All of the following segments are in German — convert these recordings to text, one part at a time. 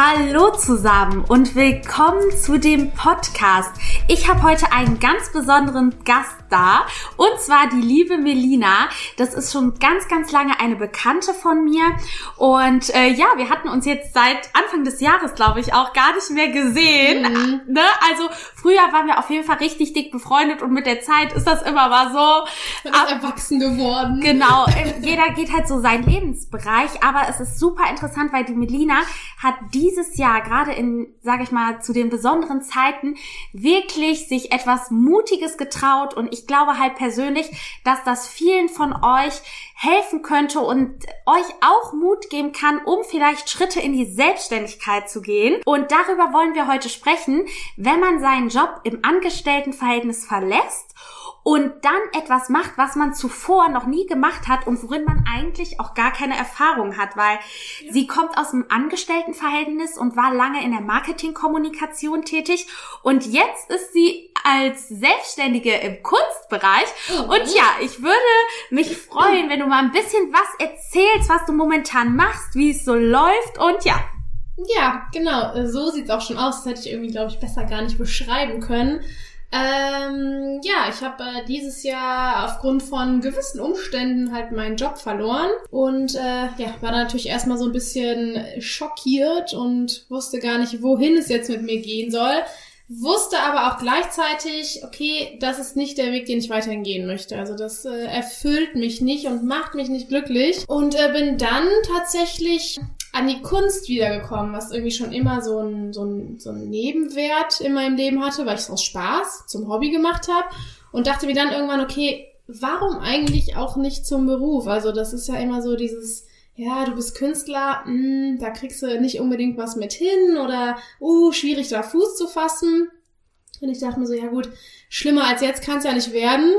Hallo zusammen und willkommen zu dem Podcast. Ich habe heute einen ganz besonderen Gast da und zwar die liebe Melina. Das ist schon ganz, ganz lange eine Bekannte von mir und äh, ja, wir hatten uns jetzt seit Anfang des Jahres, glaube ich, auch gar nicht mehr gesehen. Mhm. Ne? Also früher waren wir auf jeden Fall richtig dick befreundet und mit der Zeit ist das immer mal so. Ist erwachsen geworden. Genau, äh, jeder geht halt so seinen Lebensbereich, aber es ist super interessant, weil die Melina hat die dieses Jahr, gerade in, sage ich mal, zu den besonderen Zeiten, wirklich sich etwas Mutiges getraut. Und ich glaube halt persönlich, dass das vielen von euch helfen könnte und euch auch Mut geben kann, um vielleicht Schritte in die Selbstständigkeit zu gehen. Und darüber wollen wir heute sprechen, wenn man seinen Job im Angestelltenverhältnis verlässt und dann etwas macht, was man zuvor noch nie gemacht hat und worin man eigentlich auch gar keine Erfahrung hat, weil ja. sie kommt aus dem Angestelltenverhältnis und war lange in der Marketingkommunikation tätig und jetzt ist sie als Selbstständige im Kunstbereich. Mhm. Und ja, ich würde mich freuen, wenn du mal ein bisschen was erzählst, was du momentan machst, wie es so läuft und ja. Ja, genau. So sieht's auch schon aus. Das hätte ich irgendwie, glaube ich, besser gar nicht beschreiben können. Ähm, ja, ich habe äh, dieses Jahr aufgrund von gewissen Umständen halt meinen Job verloren und äh, ja, war natürlich erstmal so ein bisschen schockiert und wusste gar nicht, wohin es jetzt mit mir gehen soll. Wusste aber auch gleichzeitig, okay, das ist nicht der Weg, den ich weiterhin gehen möchte. Also das äh, erfüllt mich nicht und macht mich nicht glücklich. Und äh, bin dann tatsächlich an die Kunst wiedergekommen, was irgendwie schon immer so ein, so ein, so ein Nebenwert in meinem Leben hatte, weil ich es aus Spaß zum Hobby gemacht habe und dachte mir dann irgendwann, okay, warum eigentlich auch nicht zum Beruf? Also das ist ja immer so dieses, ja, du bist Künstler, mh, hm, da kriegst du nicht unbedingt was mit hin oder, uh, schwierig da Fuß zu fassen. Und ich dachte mir so, ja gut, schlimmer als jetzt kann es ja nicht werden.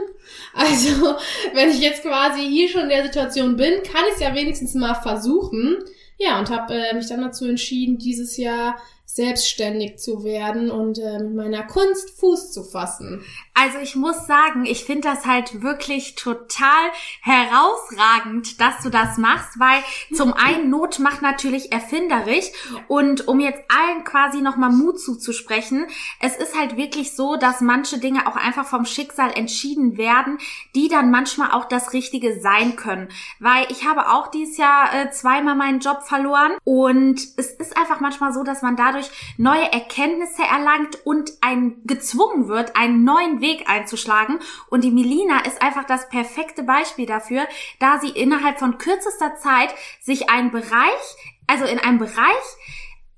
Also, wenn ich jetzt quasi hier schon in der Situation bin, kann ich es ja wenigstens mal versuchen. Ja, und habe äh, mich dann dazu entschieden, dieses Jahr selbstständig zu werden und äh, mit meiner Kunst Fuß zu fassen. Also ich muss sagen, ich finde das halt wirklich total herausragend, dass du das machst, weil zum einen Not macht natürlich erfinderisch und um jetzt allen quasi nochmal Mut zuzusprechen, es ist halt wirklich so, dass manche Dinge auch einfach vom Schicksal entschieden werden, die dann manchmal auch das Richtige sein können. Weil ich habe auch dieses Jahr äh, zweimal meinen Job verloren und es ist einfach manchmal so, dass man dadurch dadurch neue Erkenntnisse erlangt und ein gezwungen wird, einen neuen Weg einzuschlagen. Und die Melina ist einfach das perfekte Beispiel dafür, da sie innerhalb von kürzester Zeit sich einen Bereich, also in einem Bereich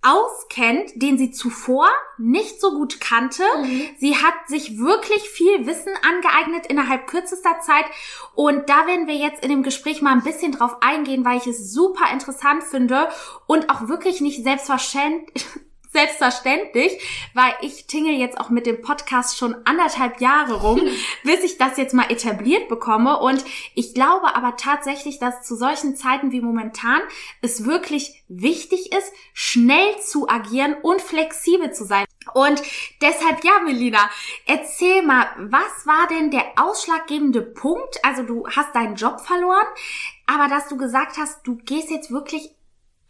auskennt, den sie zuvor nicht so gut kannte. Mhm. Sie hat sich wirklich viel Wissen angeeignet innerhalb kürzester Zeit. Und da werden wir jetzt in dem Gespräch mal ein bisschen drauf eingehen, weil ich es super interessant finde und auch wirklich nicht selbstverständlich selbstverständlich, weil ich tingle jetzt auch mit dem Podcast schon anderthalb Jahre rum, bis ich das jetzt mal etabliert bekomme. Und ich glaube aber tatsächlich, dass zu solchen Zeiten wie momentan es wirklich wichtig ist, schnell zu agieren und flexibel zu sein. Und deshalb, ja, Melina, erzähl mal, was war denn der ausschlaggebende Punkt? Also du hast deinen Job verloren, aber dass du gesagt hast, du gehst jetzt wirklich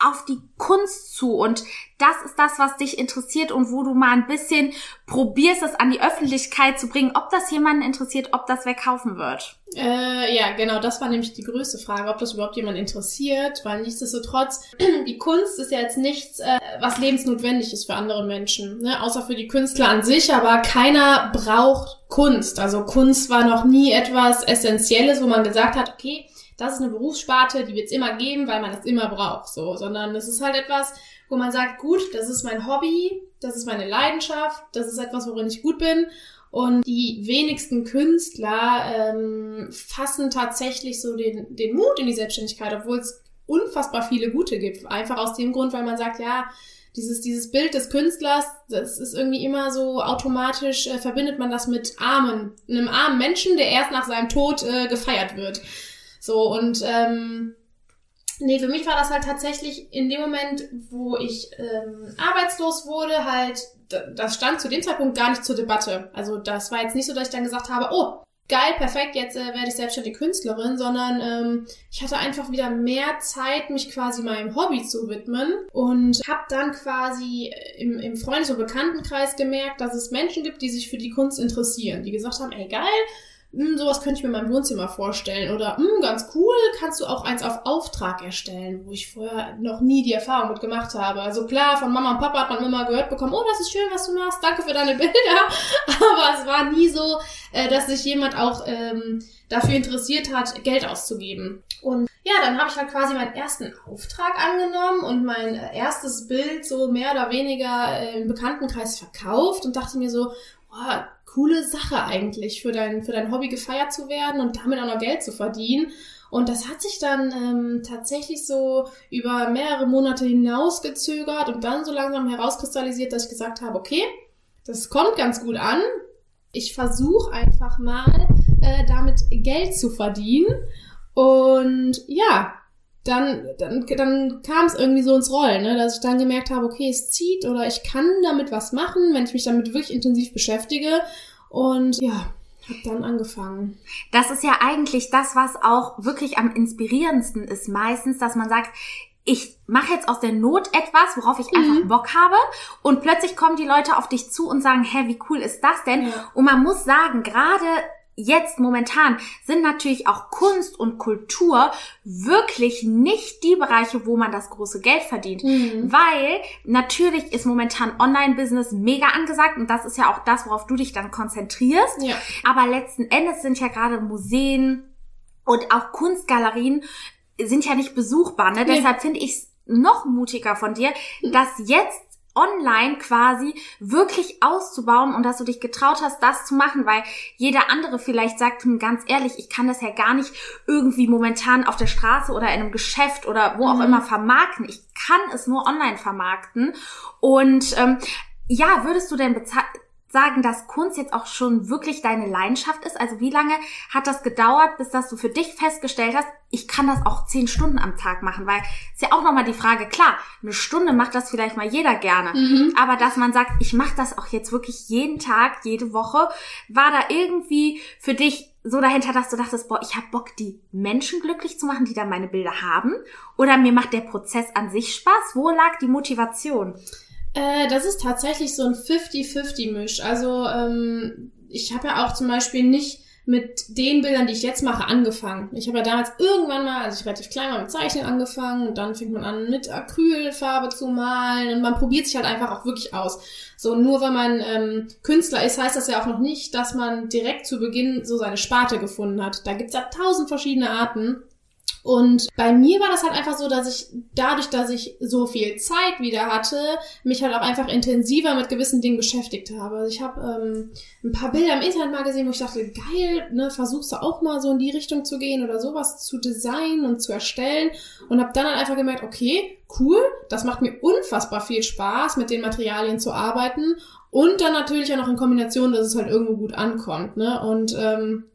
auf die Kunst zu und das ist das, was dich interessiert und wo du mal ein bisschen probierst, es an die Öffentlichkeit zu bringen, ob das jemanden interessiert, ob das wer kaufen wird. Äh, ja, genau, das war nämlich die größte Frage, ob das überhaupt jemand interessiert, weil nichtsdestotrotz, die Kunst ist ja jetzt nichts, äh, was lebensnotwendig ist für andere Menschen, ne? außer für die Künstler an sich, aber keiner braucht Kunst. Also Kunst war noch nie etwas Essentielles, wo man gesagt hat, okay, das ist eine Berufssparte, die wird es immer geben, weil man es immer braucht, so, sondern es ist halt etwas, wo man sagt, gut, das ist mein Hobby, das ist meine Leidenschaft, das ist etwas, worin ich gut bin. Und die wenigsten Künstler ähm, fassen tatsächlich so den, den Mut in die Selbstständigkeit, obwohl es unfassbar viele gute gibt. Einfach aus dem Grund, weil man sagt, ja, dieses, dieses Bild des Künstlers, das ist irgendwie immer so automatisch, äh, verbindet man das mit Armen, einem armen Menschen, der erst nach seinem Tod äh, gefeiert wird. So, und ähm, nee, für mich war das halt tatsächlich in dem Moment, wo ich ähm, arbeitslos wurde, halt, das stand zu dem Zeitpunkt gar nicht zur Debatte. Also das war jetzt nicht so, dass ich dann gesagt habe, oh, geil, perfekt, jetzt äh, werde ich selbstständige Künstlerin, sondern ähm, ich hatte einfach wieder mehr Zeit, mich quasi meinem Hobby zu widmen und habe dann quasi im, im Freundes- und Bekanntenkreis gemerkt, dass es Menschen gibt, die sich für die Kunst interessieren, die gesagt haben, ey geil, sowas könnte ich mir in meinem Wohnzimmer vorstellen. Oder, hm, ganz cool, kannst du auch eins auf Auftrag erstellen, wo ich vorher noch nie die Erfahrung mit gemacht habe. Also klar, von Mama und Papa hat man immer gehört bekommen, oh, das ist schön, was du machst, danke für deine Bilder. Aber es war nie so, äh, dass sich jemand auch ähm, dafür interessiert hat, Geld auszugeben. Und ja, dann habe ich halt quasi meinen ersten Auftrag angenommen und mein erstes Bild so mehr oder weniger äh, im Bekanntenkreis verkauft und dachte mir so, oh, coole Sache eigentlich, für dein, für dein Hobby gefeiert zu werden und damit auch noch Geld zu verdienen. Und das hat sich dann ähm, tatsächlich so über mehrere Monate hinausgezögert und dann so langsam herauskristallisiert, dass ich gesagt habe, okay, das kommt ganz gut an. Ich versuche einfach mal äh, damit Geld zu verdienen. Und ja, dann, dann, dann kam es irgendwie so ins Rollen, ne? dass ich dann gemerkt habe, okay, es zieht oder ich kann damit was machen, wenn ich mich damit wirklich intensiv beschäftige. Und ja, hab dann angefangen. Das ist ja eigentlich das, was auch wirklich am inspirierendsten ist meistens, dass man sagt, ich mache jetzt aus der Not etwas, worauf ich einfach mhm. Bock habe und plötzlich kommen die Leute auf dich zu und sagen, hä, wie cool ist das denn? Ja. Und man muss sagen, gerade jetzt momentan sind natürlich auch Kunst und Kultur wirklich nicht die Bereiche, wo man das große Geld verdient. Mhm. Weil natürlich ist momentan Online-Business mega angesagt und das ist ja auch das, worauf du dich dann konzentrierst. Ja. Aber letzten Endes sind ja gerade Museen und auch Kunstgalerien sind ja nicht besuchbar. Ne? Nee. Deshalb finde ich es noch mutiger von dir, dass jetzt online quasi wirklich auszubauen und dass du dich getraut hast, das zu machen, weil jeder andere vielleicht sagt, hm, ganz ehrlich, ich kann das ja gar nicht irgendwie momentan auf der Straße oder in einem Geschäft oder wo auch mhm. immer vermarkten. Ich kann es nur online vermarkten. Und ähm, ja, würdest du denn sagen, dass Kunst jetzt auch schon wirklich deine Leidenschaft ist? Also wie lange hat das gedauert, bis dass du für dich festgestellt hast, ich kann das auch zehn Stunden am Tag machen? Weil ist ja auch nochmal die Frage, klar, eine Stunde macht das vielleicht mal jeder gerne. Mhm. Aber dass man sagt, ich mache das auch jetzt wirklich jeden Tag, jede Woche, war da irgendwie für dich so dahinter, dass du dachtest, boah, ich habe Bock, die Menschen glücklich zu machen, die dann meine Bilder haben? Oder mir macht der Prozess an sich Spaß? Wo lag die Motivation? Äh, das ist tatsächlich so ein 50-50-Misch. Also ähm, ich habe ja auch zum Beispiel nicht mit den Bildern, die ich jetzt mache, angefangen. Ich habe ja damals irgendwann mal, also ich relativ klein mal mit Zeichnen angefangen und dann fängt man an mit Acrylfarbe zu malen und man probiert sich halt einfach auch wirklich aus. So, nur weil man ähm, Künstler ist, heißt das ja auch noch nicht, dass man direkt zu Beginn so seine Sparte gefunden hat. Da gibt's ja tausend verschiedene Arten. Und bei mir war das halt einfach so, dass ich dadurch, dass ich so viel Zeit wieder hatte, mich halt auch einfach intensiver mit gewissen Dingen beschäftigt habe. Also ich habe ähm, ein paar Bilder im Internet mal gesehen, wo ich dachte, geil, ne, versuchst du auch mal so in die Richtung zu gehen oder sowas zu designen und zu erstellen und habe dann halt einfach gemerkt, okay, cool, das macht mir unfassbar viel Spaß, mit den Materialien zu arbeiten und dann natürlich auch noch in Kombination, dass es halt irgendwo gut ankommt, ne? Und ähm,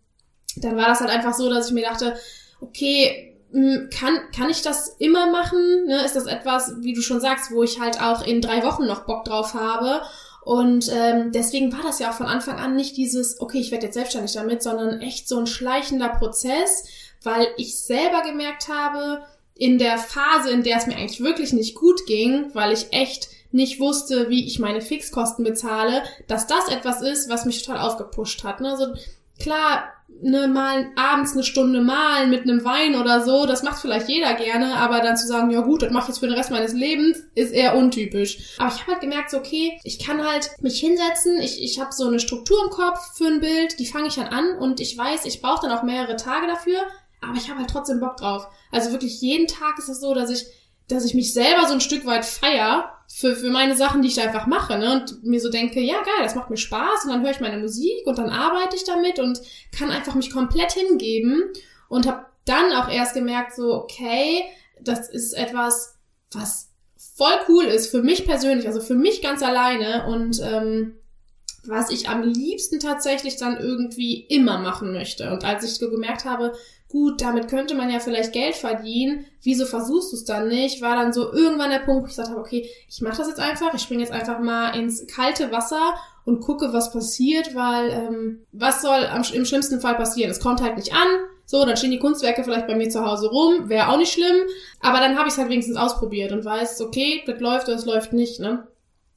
dann war das halt einfach so, dass ich mir dachte, okay, kann, kann ich das immer machen? Ne? Ist das etwas, wie du schon sagst, wo ich halt auch in drei Wochen noch Bock drauf habe? Und ähm, deswegen war das ja auch von Anfang an nicht dieses, okay, ich werde jetzt selbstständig damit, sondern echt so ein schleichender Prozess, weil ich selber gemerkt habe, in der Phase, in der es mir eigentlich wirklich nicht gut ging, weil ich echt nicht wusste, wie ich meine Fixkosten bezahle, dass das etwas ist, was mich total aufgepusht hat. Ne? Also klar, ne, mal abends eine Stunde malen mit einem Wein oder so, das macht vielleicht jeder gerne, aber dann zu sagen, ja gut, das mache ich jetzt für den Rest meines Lebens, ist eher untypisch. Aber ich habe halt gemerkt, so, okay, ich kann halt mich hinsetzen, ich, ich habe so eine Struktur im Kopf für ein Bild, die fange ich dann an und ich weiß, ich brauche dann auch mehrere Tage dafür, aber ich habe halt trotzdem Bock drauf. Also wirklich jeden Tag ist es so, dass ich dass ich mich selber so ein Stück weit feier für, für meine Sachen, die ich da einfach mache, ne? Und mir so denke, ja geil, das macht mir Spaß und dann höre ich meine Musik und dann arbeite ich damit und kann einfach mich komplett hingeben und habe dann auch erst gemerkt, so, okay, das ist etwas, was voll cool ist für mich persönlich, also für mich ganz alleine und ähm, was ich am liebsten tatsächlich dann irgendwie immer machen möchte. Und als ich so gemerkt habe, gut, damit könnte man ja vielleicht Geld verdienen, wieso versuchst du es dann nicht? War dann so irgendwann der Punkt, wo ich gesagt habe, okay, ich mache das jetzt einfach, ich springe jetzt einfach mal ins kalte Wasser und gucke, was passiert, weil ähm, was soll am, im schlimmsten Fall passieren? Es kommt halt nicht an, so, dann stehen die Kunstwerke vielleicht bei mir zu Hause rum, wäre auch nicht schlimm, aber dann habe ich es halt wenigstens ausprobiert und weiß, okay, das läuft oder es läuft nicht, ne?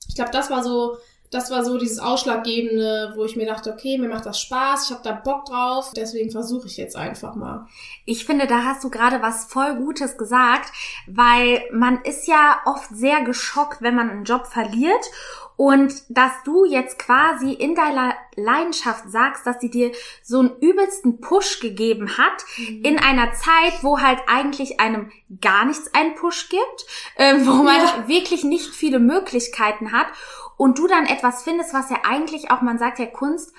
Ich glaube, das war so das war so dieses Ausschlaggebende, wo ich mir dachte, okay, mir macht das Spaß, ich habe da Bock drauf, deswegen versuche ich jetzt einfach mal. Ich finde, da hast du gerade was voll Gutes gesagt, weil man ist ja oft sehr geschockt, wenn man einen Job verliert und dass du jetzt quasi in deiner Leidenschaft sagst, dass sie dir so einen übelsten Push gegeben hat, mhm. in einer Zeit, wo halt eigentlich einem gar nichts einen Push gibt, äh, wo man ja. wirklich nicht viele Möglichkeiten hat und du dann etwas findest, was ja eigentlich auch, man sagt ja Kunst,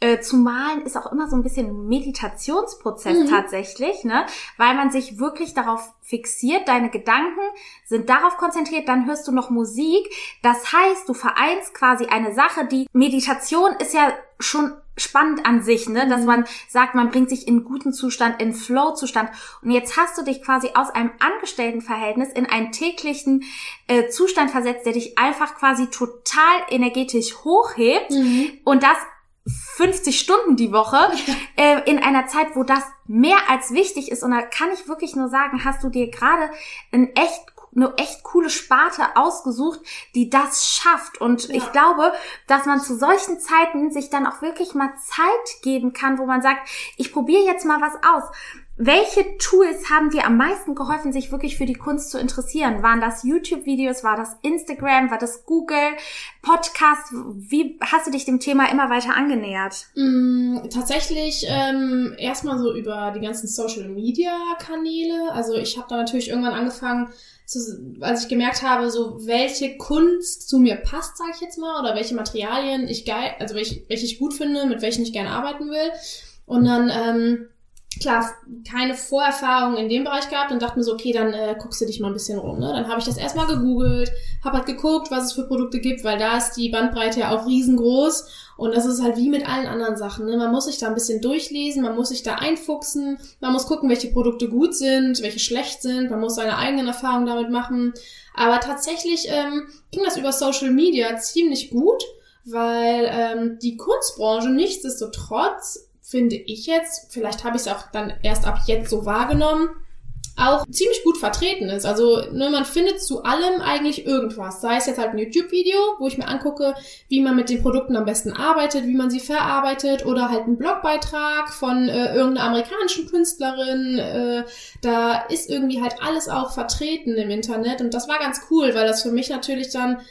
äh, zu malen ist auch immer so ein bisschen Meditationsprozess mhm. tatsächlich, ne? Weil man sich wirklich darauf fixiert, deine Gedanken sind darauf konzentriert, dann hörst du noch Musik. Das heißt, du vereinst quasi eine Sache, die Meditation ist ja schon spannend an sich, ne? Dass mhm. man sagt, man bringt sich in guten Zustand, in Flow-Zustand. Und jetzt hast du dich quasi aus einem Angestelltenverhältnis in einen täglichen äh, Zustand versetzt, der dich einfach quasi total energetisch hochhebt. Mhm. Und das 50 Stunden die Woche äh, in einer Zeit, wo das mehr als wichtig ist. Und da kann ich wirklich nur sagen, hast du dir gerade ein echt eine echt coole Sparte ausgesucht, die das schafft. Und ja. ich glaube, dass man zu solchen Zeiten sich dann auch wirklich mal Zeit geben kann, wo man sagt, ich probiere jetzt mal was aus. Welche Tools haben dir am meisten geholfen, sich wirklich für die Kunst zu interessieren? Waren das YouTube-Videos? War das Instagram? War das Google? Podcast? Wie hast du dich dem Thema immer weiter angenähert? Mm, tatsächlich ähm, erstmal so über die ganzen Social-Media-Kanäle. Also ich habe da natürlich irgendwann angefangen, zu, als ich gemerkt habe, so welche Kunst zu mir passt, sage ich jetzt mal, oder welche Materialien ich geil, also welche, welche ich gut finde, mit welchen ich gerne arbeiten will. Und dann ähm, klar, keine Vorerfahrung in dem Bereich gehabt und dachte mir so, okay, dann äh, guckst du dich mal ein bisschen rum. Ne? Dann habe ich das erstmal gegoogelt, habe halt geguckt, was es für Produkte gibt, weil da ist die Bandbreite ja auch riesengroß und das ist halt wie mit allen anderen Sachen. Ne? Man muss sich da ein bisschen durchlesen, man muss sich da einfuchsen, man muss gucken, welche Produkte gut sind, welche schlecht sind, man muss seine eigenen Erfahrungen damit machen. Aber tatsächlich ähm, ging das über Social Media ziemlich gut, weil ähm, die Kunstbranche nichtsdestotrotz finde ich jetzt, vielleicht habe ich es auch dann erst ab jetzt so wahrgenommen, auch ziemlich gut vertreten ist. Also ne, man findet zu allem eigentlich irgendwas. Sei es jetzt halt ein YouTube-Video, wo ich mir angucke, wie man mit den Produkten am besten arbeitet, wie man sie verarbeitet, oder halt ein Blogbeitrag von äh, irgendeiner amerikanischen Künstlerin. Äh, da ist irgendwie halt alles auch vertreten im Internet. Und das war ganz cool, weil das für mich natürlich dann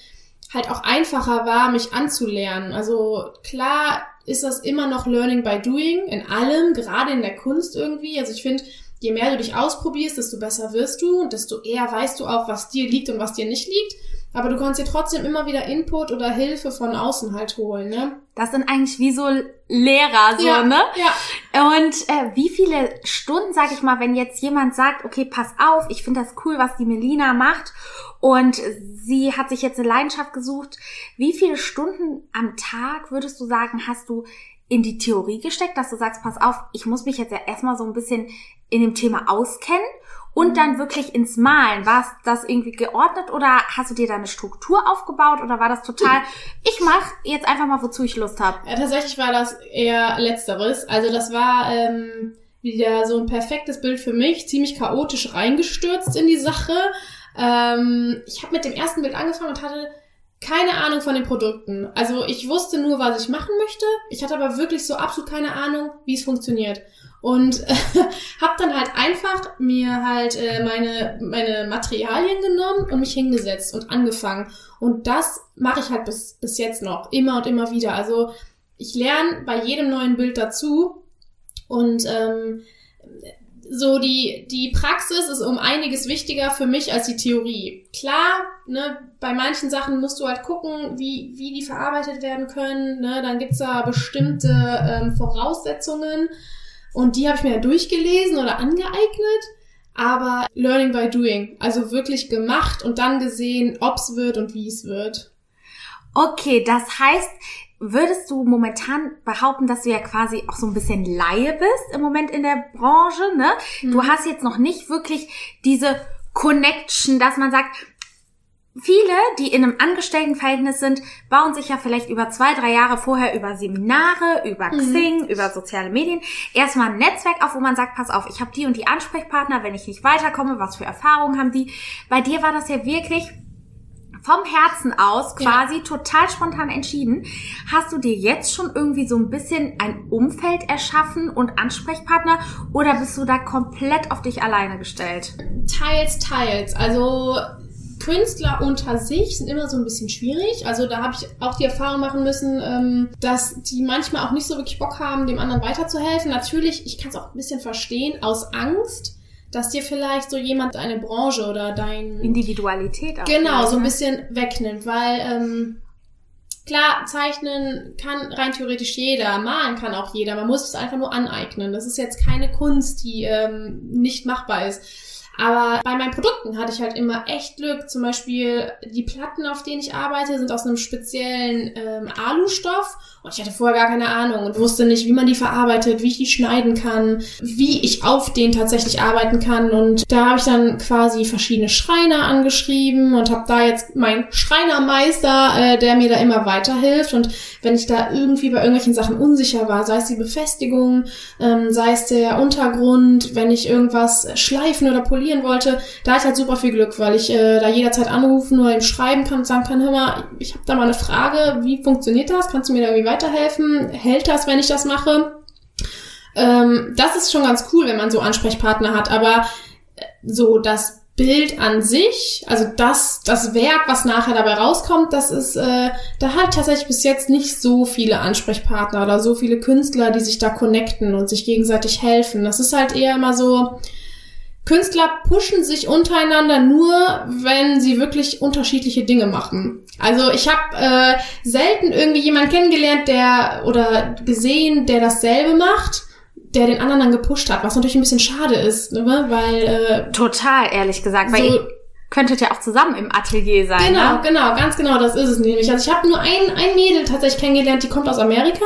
halt auch einfacher war, mich anzulernen. Also klar ist das immer noch Learning by Doing in allem, gerade in der Kunst irgendwie. Also ich finde, je mehr du dich ausprobierst, desto besser wirst du und desto eher weißt du auch, was dir liegt und was dir nicht liegt. Aber du kannst dir trotzdem immer wieder Input oder Hilfe von außen halt holen, ne? Das sind eigentlich wie so Lehrer, so, ja, ne? Ja. Und äh, wie viele Stunden, sag ich mal, wenn jetzt jemand sagt, okay, pass auf, ich finde das cool, was die Melina macht und sie hat sich jetzt eine Leidenschaft gesucht. Wie viele Stunden am Tag würdest du sagen, hast du in die Theorie gesteckt, dass du sagst, pass auf, ich muss mich jetzt ja erstmal so ein bisschen in dem Thema auskennen und dann wirklich ins Malen. War das irgendwie geordnet oder hast du dir da eine Struktur aufgebaut oder war das total, ich mach jetzt einfach mal, wozu ich Lust habe? Ja, tatsächlich war das eher letzteres. Also das war ähm, wieder so ein perfektes Bild für mich, ziemlich chaotisch reingestürzt in die Sache. Ähm, ich habe mit dem ersten Bild angefangen und hatte keine Ahnung von den Produkten. Also ich wusste nur, was ich machen möchte. Ich hatte aber wirklich so absolut keine Ahnung, wie es funktioniert. Und äh, habe dann halt einfach mir halt äh, meine, meine Materialien genommen und mich hingesetzt und angefangen. Und das mache ich halt bis, bis jetzt noch, immer und immer wieder. Also ich lerne bei jedem neuen Bild dazu. Und ähm, so die, die Praxis ist um einiges wichtiger für mich als die Theorie. Klar, ne, bei manchen Sachen musst du halt gucken, wie, wie die verarbeitet werden können. Ne? Dann gibt's da bestimmte ähm, Voraussetzungen und die habe ich mir ja durchgelesen oder angeeignet. aber Learning by Doing. Also wirklich gemacht und dann gesehen, ob's wird und wie es wird. Okay, das heißt, würdest du momentan behaupten, dass du ja quasi auch so ein bisschen Laie bist im Moment in der Branche, ne? Mhm. Du hast jetzt noch nicht wirklich diese Connection, dass man sagt, viele, die in einem Angestelltenverhältnis sind, bauen sich ja vielleicht über zwei, drei Jahre vorher über Seminare, über mhm. Xing, mhm. über soziale Medien erstmal ein Netzwerk auf, wo man sagt, pass auf, ich habe die und die Ansprechpartner, wenn ich nicht weiterkomme, was für Erfahrungen haben die? Bei dir war das ja wirklich vom Herzen aus quasi ja. total spontan entschieden. Hast du dir jetzt schon irgendwie so ein bisschen ein Umfeld erschaffen und Ansprechpartner oder bist du da komplett auf dich alleine gestellt? Teils, teils. Also Künstler unter sich sind immer so ein bisschen schwierig. Also da habe ich auch die Erfahrung machen müssen, ähm, dass die manchmal auch nicht so wirklich Bock haben, dem anderen weiterzuhelfen. Natürlich, ich kann es auch ein bisschen verstehen, aus Angst dass dir vielleicht so jemand deine Branche oder dein Individualität auch genau so ein bisschen wegnimmt, weil ähm, klar zeichnen kann rein theoretisch jeder, malen kann auch jeder, man muss es einfach nur aneignen. Das ist jetzt keine Kunst, die ähm, nicht machbar ist. Aber bei meinen Produkten hatte ich halt immer echt Glück. Zum Beispiel die Platten, auf denen ich arbeite, sind aus einem speziellen ähm, Alustoff. Und ich hatte vorher gar keine Ahnung und wusste nicht, wie man die verarbeitet, wie ich die schneiden kann, wie ich auf denen tatsächlich arbeiten kann. Und da habe ich dann quasi verschiedene Schreiner angeschrieben und habe da jetzt meinen Schreinermeister, äh, der mir da immer weiterhilft. Und wenn ich da irgendwie bei irgendwelchen Sachen unsicher war, sei es die Befestigung, ähm, sei es der Untergrund, wenn ich irgendwas schleifen oder polieren verlieren wollte, da hatte ich halt super viel Glück, weil ich äh, da jederzeit anrufen oder ihm schreiben kann und sagen kann, hör mal, ich habe da mal eine Frage, wie funktioniert das? Kannst du mir da irgendwie weiterhelfen? Hält das, wenn ich das mache? Ähm, das ist schon ganz cool, wenn man so Ansprechpartner hat, aber äh, so das Bild an sich, also das, das Werk, was nachher dabei rauskommt, das ist, äh, da halt tatsächlich bis jetzt nicht so viele Ansprechpartner oder so viele Künstler, die sich da connecten und sich gegenseitig helfen. Das ist halt eher immer so, Künstler pushen sich untereinander nur, wenn sie wirklich unterschiedliche Dinge machen. Also ich habe äh, selten irgendwie jemanden kennengelernt, der oder gesehen, der dasselbe macht, der den anderen dann gepusht hat, was natürlich ein bisschen schade ist, ne? weil äh, total ehrlich gesagt, weil so, ihr könntet ja auch zusammen im Atelier sein. Genau, ne? genau, ganz genau, das ist es nämlich. Also ich habe nur ein ein Mädel tatsächlich kennengelernt, die kommt aus Amerika.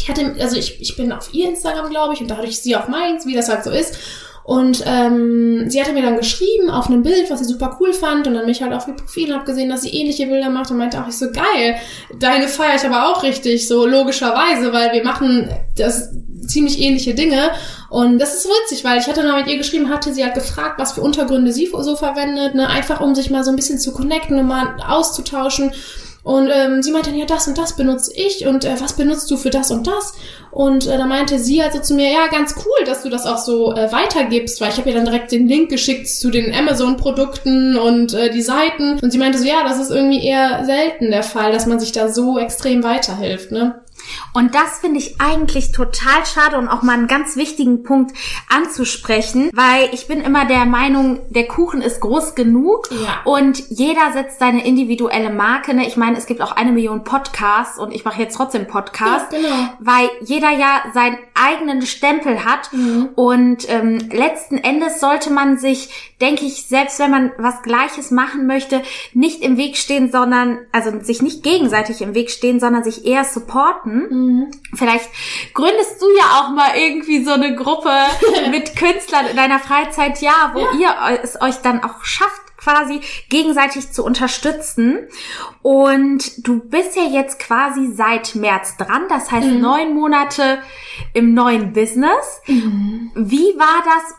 Die hatte, also ich, ich bin auf ihr Instagram, glaube ich, und da hatte ich sie auf meins, wie das halt so ist. Und ähm, sie hatte mir dann geschrieben auf einem Bild, was sie super cool fand und dann mich halt auf ihr Profil und hab gesehen, dass sie ähnliche Bilder macht und meinte auch, ich so geil, deine feiere ich aber auch richtig, so logischerweise, weil wir machen das ziemlich ähnliche Dinge. Und das ist witzig, weil ich hatte noch mit ihr geschrieben, hatte sie halt gefragt, was für Untergründe sie so verwendet, ne, einfach um sich mal so ein bisschen zu connecten und mal auszutauschen und ähm, sie meinte dann, ja, das und das benutze ich und äh, was benutzt du für das und das? Und äh, da meinte sie also zu mir, ja, ganz cool, dass du das auch so äh, weitergibst, weil ich habe ihr dann direkt den Link geschickt zu den Amazon-Produkten und äh, die Seiten. Und sie meinte so, ja, das ist irgendwie eher selten der Fall, dass man sich da so extrem weiterhilft, ne? Und das finde ich eigentlich total schade und auch mal einen ganz wichtigen Punkt anzusprechen, weil ich bin immer der Meinung, der Kuchen ist groß genug ja. und jeder setzt seine individuelle Marke. Ne? Ich meine, es gibt auch eine Million Podcasts und ich mache jetzt trotzdem Podcasts, ja, genau. weil jeder ja seinen eigenen Stempel hat mhm. und ähm, letzten Endes sollte man sich, denke ich, selbst wenn man was Gleiches machen möchte, nicht im Weg stehen, sondern also sich nicht gegenseitig im Weg stehen, sondern sich eher supporten Mhm. Vielleicht gründest du ja auch mal irgendwie so eine Gruppe mit Künstlern in deiner Freizeit, ja, wo ja. ihr es euch dann auch schafft, quasi gegenseitig zu unterstützen. Und du bist ja jetzt quasi seit März dran, das heißt mhm. neun Monate im neuen Business. Mhm. Wie war das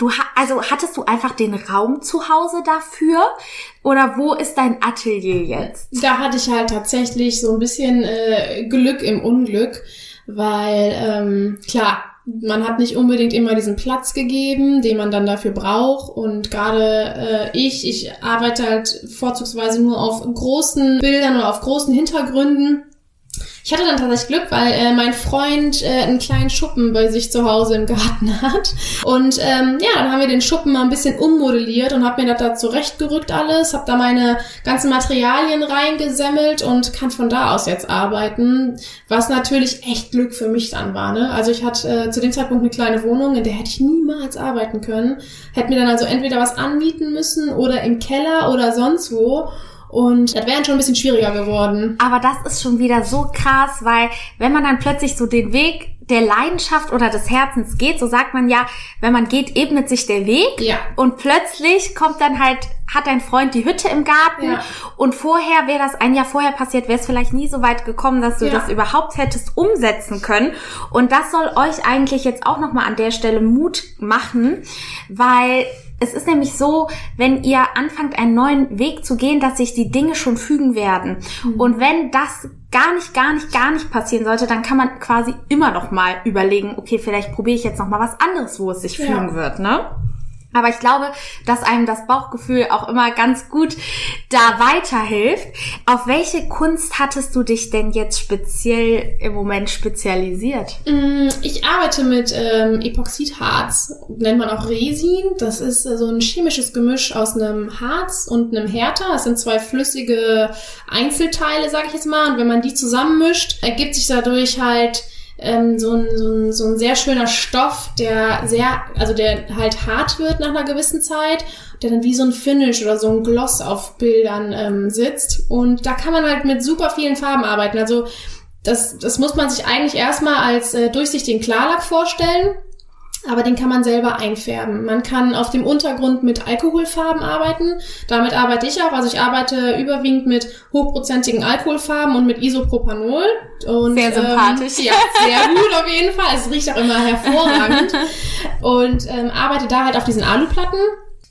Du also hattest du einfach den Raum zu Hause dafür oder wo ist dein Atelier jetzt? Da hatte ich halt tatsächlich so ein bisschen äh, Glück im Unglück, weil ähm, klar, man hat nicht unbedingt immer diesen Platz gegeben, den man dann dafür braucht. Und gerade äh, ich, ich arbeite halt vorzugsweise nur auf großen Bildern oder auf großen Hintergründen. Ich hatte dann tatsächlich Glück, weil äh, mein Freund äh, einen kleinen Schuppen bei sich zu Hause im Garten hat. Und ähm, ja, dann haben wir den Schuppen mal ein bisschen ummodelliert und habe mir das da zurechtgerückt alles, habe da meine ganzen Materialien reingesemmelt und kann von da aus jetzt arbeiten, was natürlich echt Glück für mich dann war. Ne? Also ich hatte äh, zu dem Zeitpunkt eine kleine Wohnung, in der hätte ich niemals arbeiten können. Hätte mir dann also entweder was anmieten müssen oder im Keller oder sonst wo. Und das wäre schon ein bisschen schwieriger geworden. Aber das ist schon wieder so krass, weil wenn man dann plötzlich so den Weg der Leidenschaft oder des Herzens geht, so sagt man ja, wenn man geht, ebnet sich der Weg. Ja. Und plötzlich kommt dann halt, hat dein Freund die Hütte im Garten. Ja. Und vorher, wäre das ein Jahr vorher passiert, wäre es vielleicht nie so weit gekommen, dass du Ja. das überhaupt hättest umsetzen können. Und das soll euch eigentlich jetzt auch nochmal an der Stelle Mut machen, weil es ist nämlich so, wenn ihr anfangt, einen neuen Weg zu gehen, dass sich die Dinge schon fügen werden. Und wenn das gar nicht, gar nicht, gar nicht passieren sollte, dann kann man quasi immer noch mal überlegen, okay, vielleicht probiere ich jetzt noch mal was anderes, wo es sich Ja. fügen wird, ne? Aber ich glaube, dass einem das Bauchgefühl auch immer ganz gut da weiterhilft. Auf welche Kunst hattest du dich denn jetzt speziell im Moment spezialisiert? Mm, Ich arbeite mit ähm, Epoxidharz, nennt man auch Resin. Das ist äh, so ein chemisches Gemisch aus einem Harz und einem Härter. Das sind zwei flüssige Einzelteile, sage ich jetzt mal. Und wenn man die zusammenmischt, ergibt sich dadurch halt ähm, so, ein, so, ein, so ein sehr schöner Stoff, der sehr, also der halt hart wird nach einer gewissen Zeit, der dann wie so ein Finish oder so ein Gloss auf Bildern ähm, sitzt. Und da kann man halt mit super vielen Farben arbeiten. Also das, das muss man sich eigentlich erstmal als äh, durchsichtigen Klarlack vorstellen. Aber den kann man selber einfärben. Man kann auf dem Untergrund mit Alkoholfarben arbeiten. Damit arbeite ich auch. Also ich arbeite überwiegend mit hochprozentigen Alkoholfarben und mit Isopropanol. Und, Sehr sympathisch. Ähm, ja, sehr gut auf jeden Fall. Es riecht auch immer hervorragend. und ähm, arbeite da halt auf diesen Aluplatten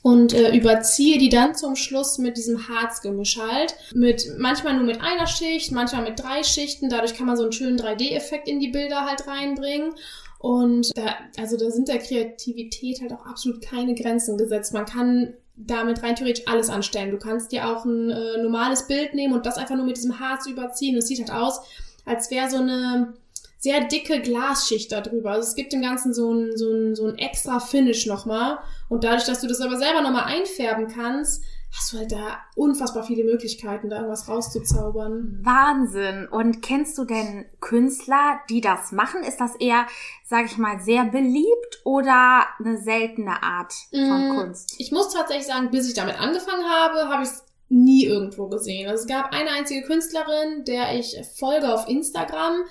und äh, überziehe die dann zum Schluss mit diesem Harzgemisch halt. Mit manchmal nur mit einer Schicht, manchmal mit drei Schichten. Dadurch kann man so einen schönen 3D-Effekt in die Bilder halt reinbringen. Und da, also da sind der Kreativität halt auch absolut keine Grenzen gesetzt. Man kann damit rein theoretisch alles anstellen. Du kannst dir auch ein äh, normales Bild nehmen und das einfach nur mit diesem Harz überziehen. Es sieht halt aus, als wäre so eine sehr dicke Glasschicht da drüber. Also es gibt dem Ganzen so ein, so ein, so ein extra Finish nochmal. Und dadurch, dass du das aber selber nochmal einfärben kannst, hast du halt da unfassbar viele Möglichkeiten, da irgendwas rauszuzaubern. Wahnsinn. Und kennst du denn Künstler, die das machen? Ist das eher, sag ich mal, sehr beliebt oder eine seltene Art von Mm, Kunst? Ich muss tatsächlich sagen, bis ich damit angefangen habe, habe ich es nie irgendwo gesehen. Also es gab eine einzige Künstlerin, der ich folge auf Instagram.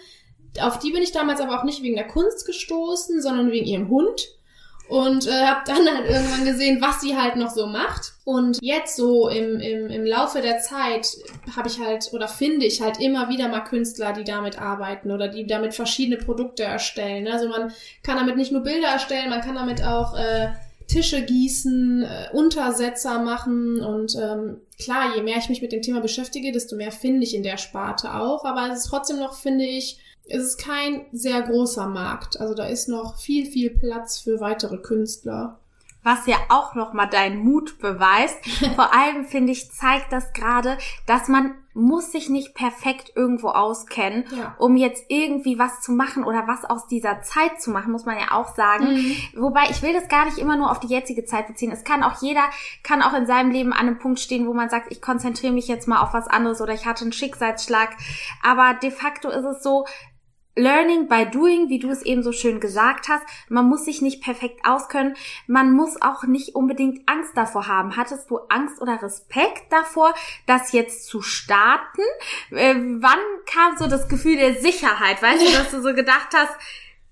Auf die bin ich damals aber auch nicht wegen der Kunst gestoßen, sondern wegen ihrem Hund. Und äh, habe dann halt irgendwann gesehen, was sie halt noch so macht. Und jetzt so im, im, im Laufe der Zeit habe ich halt oder finde ich halt immer wieder mal Künstler, die damit arbeiten oder die damit verschiedene Produkte erstellen. Also man kann damit nicht nur Bilder erstellen, man kann damit auch äh, Tische gießen, äh, Untersetzer machen und ähm, klar, je mehr ich mich mit dem Thema beschäftige, desto mehr finde ich in der Sparte auch. Aber es ist trotzdem noch, finde ich, es ist kein sehr großer Markt. Also da ist noch viel, viel Platz für weitere Künstler. Was ja auch nochmal deinen Mut beweist. Vor allem, finde ich, zeigt das gerade, dass man muss sich nicht perfekt irgendwo auskennen, Ja. um jetzt irgendwie was zu machen oder was aus dieser Zeit zu machen, muss man ja auch sagen. Mhm. Wobei ich will das gar nicht immer nur auf die jetzige Zeit beziehen. Es kann auch jeder, kann auch in seinem Leben an einem Punkt stehen, wo man sagt, ich konzentriere mich jetzt mal auf was anderes oder ich hatte einen Schicksalsschlag. Aber de facto ist es so, Learning by doing, wie du es eben so schön gesagt hast. Man muss sich nicht perfekt auskennen. Man muss auch nicht unbedingt Angst davor haben. Hattest du Angst oder Respekt davor, das jetzt zu starten? Äh, wann kam so das Gefühl der Sicherheit? Weißt du, dass du so gedacht hast,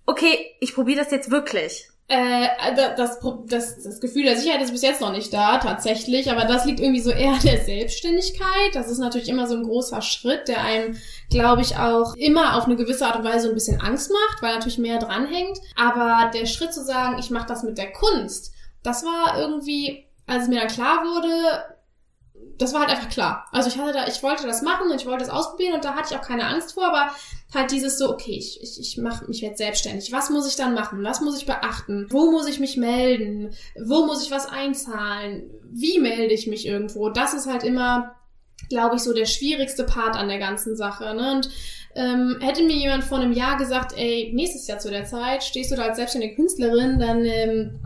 okay, ich probiere das jetzt wirklich. Äh, da- das, das, das Gefühl der Sicherheit ist bis jetzt noch nicht da, tatsächlich, aber das liegt irgendwie so eher der Selbstständigkeit. Das ist natürlich immer so ein großer Schritt, der einem, glaube ich, auch immer auf eine gewisse Art und Weise ein bisschen Angst macht, weil natürlich mehr dranhängt. Aber der Schritt zu sagen, ich mache das mit der Kunst, das war irgendwie, als es mir dann klar wurde, das war halt einfach klar. Also ich hatte da, ich wollte das machen und ich wollte es ausprobieren und da hatte ich auch keine Angst vor, aber halt dieses so, okay, ich, ich, ich mache mich jetzt selbstständig. Was muss ich dann machen? Was muss ich beachten? Wo muss ich mich melden? Wo muss ich was einzahlen? Wie melde ich mich irgendwo? Das ist halt immer glaube ich, so der schwierigste Part an der ganzen Sache. Ne? Und ähm, hätte mir jemand vor einem Jahr gesagt, ey, nächstes Jahr zu der Zeit stehst du da als selbstständige Künstlerin, dann ähm,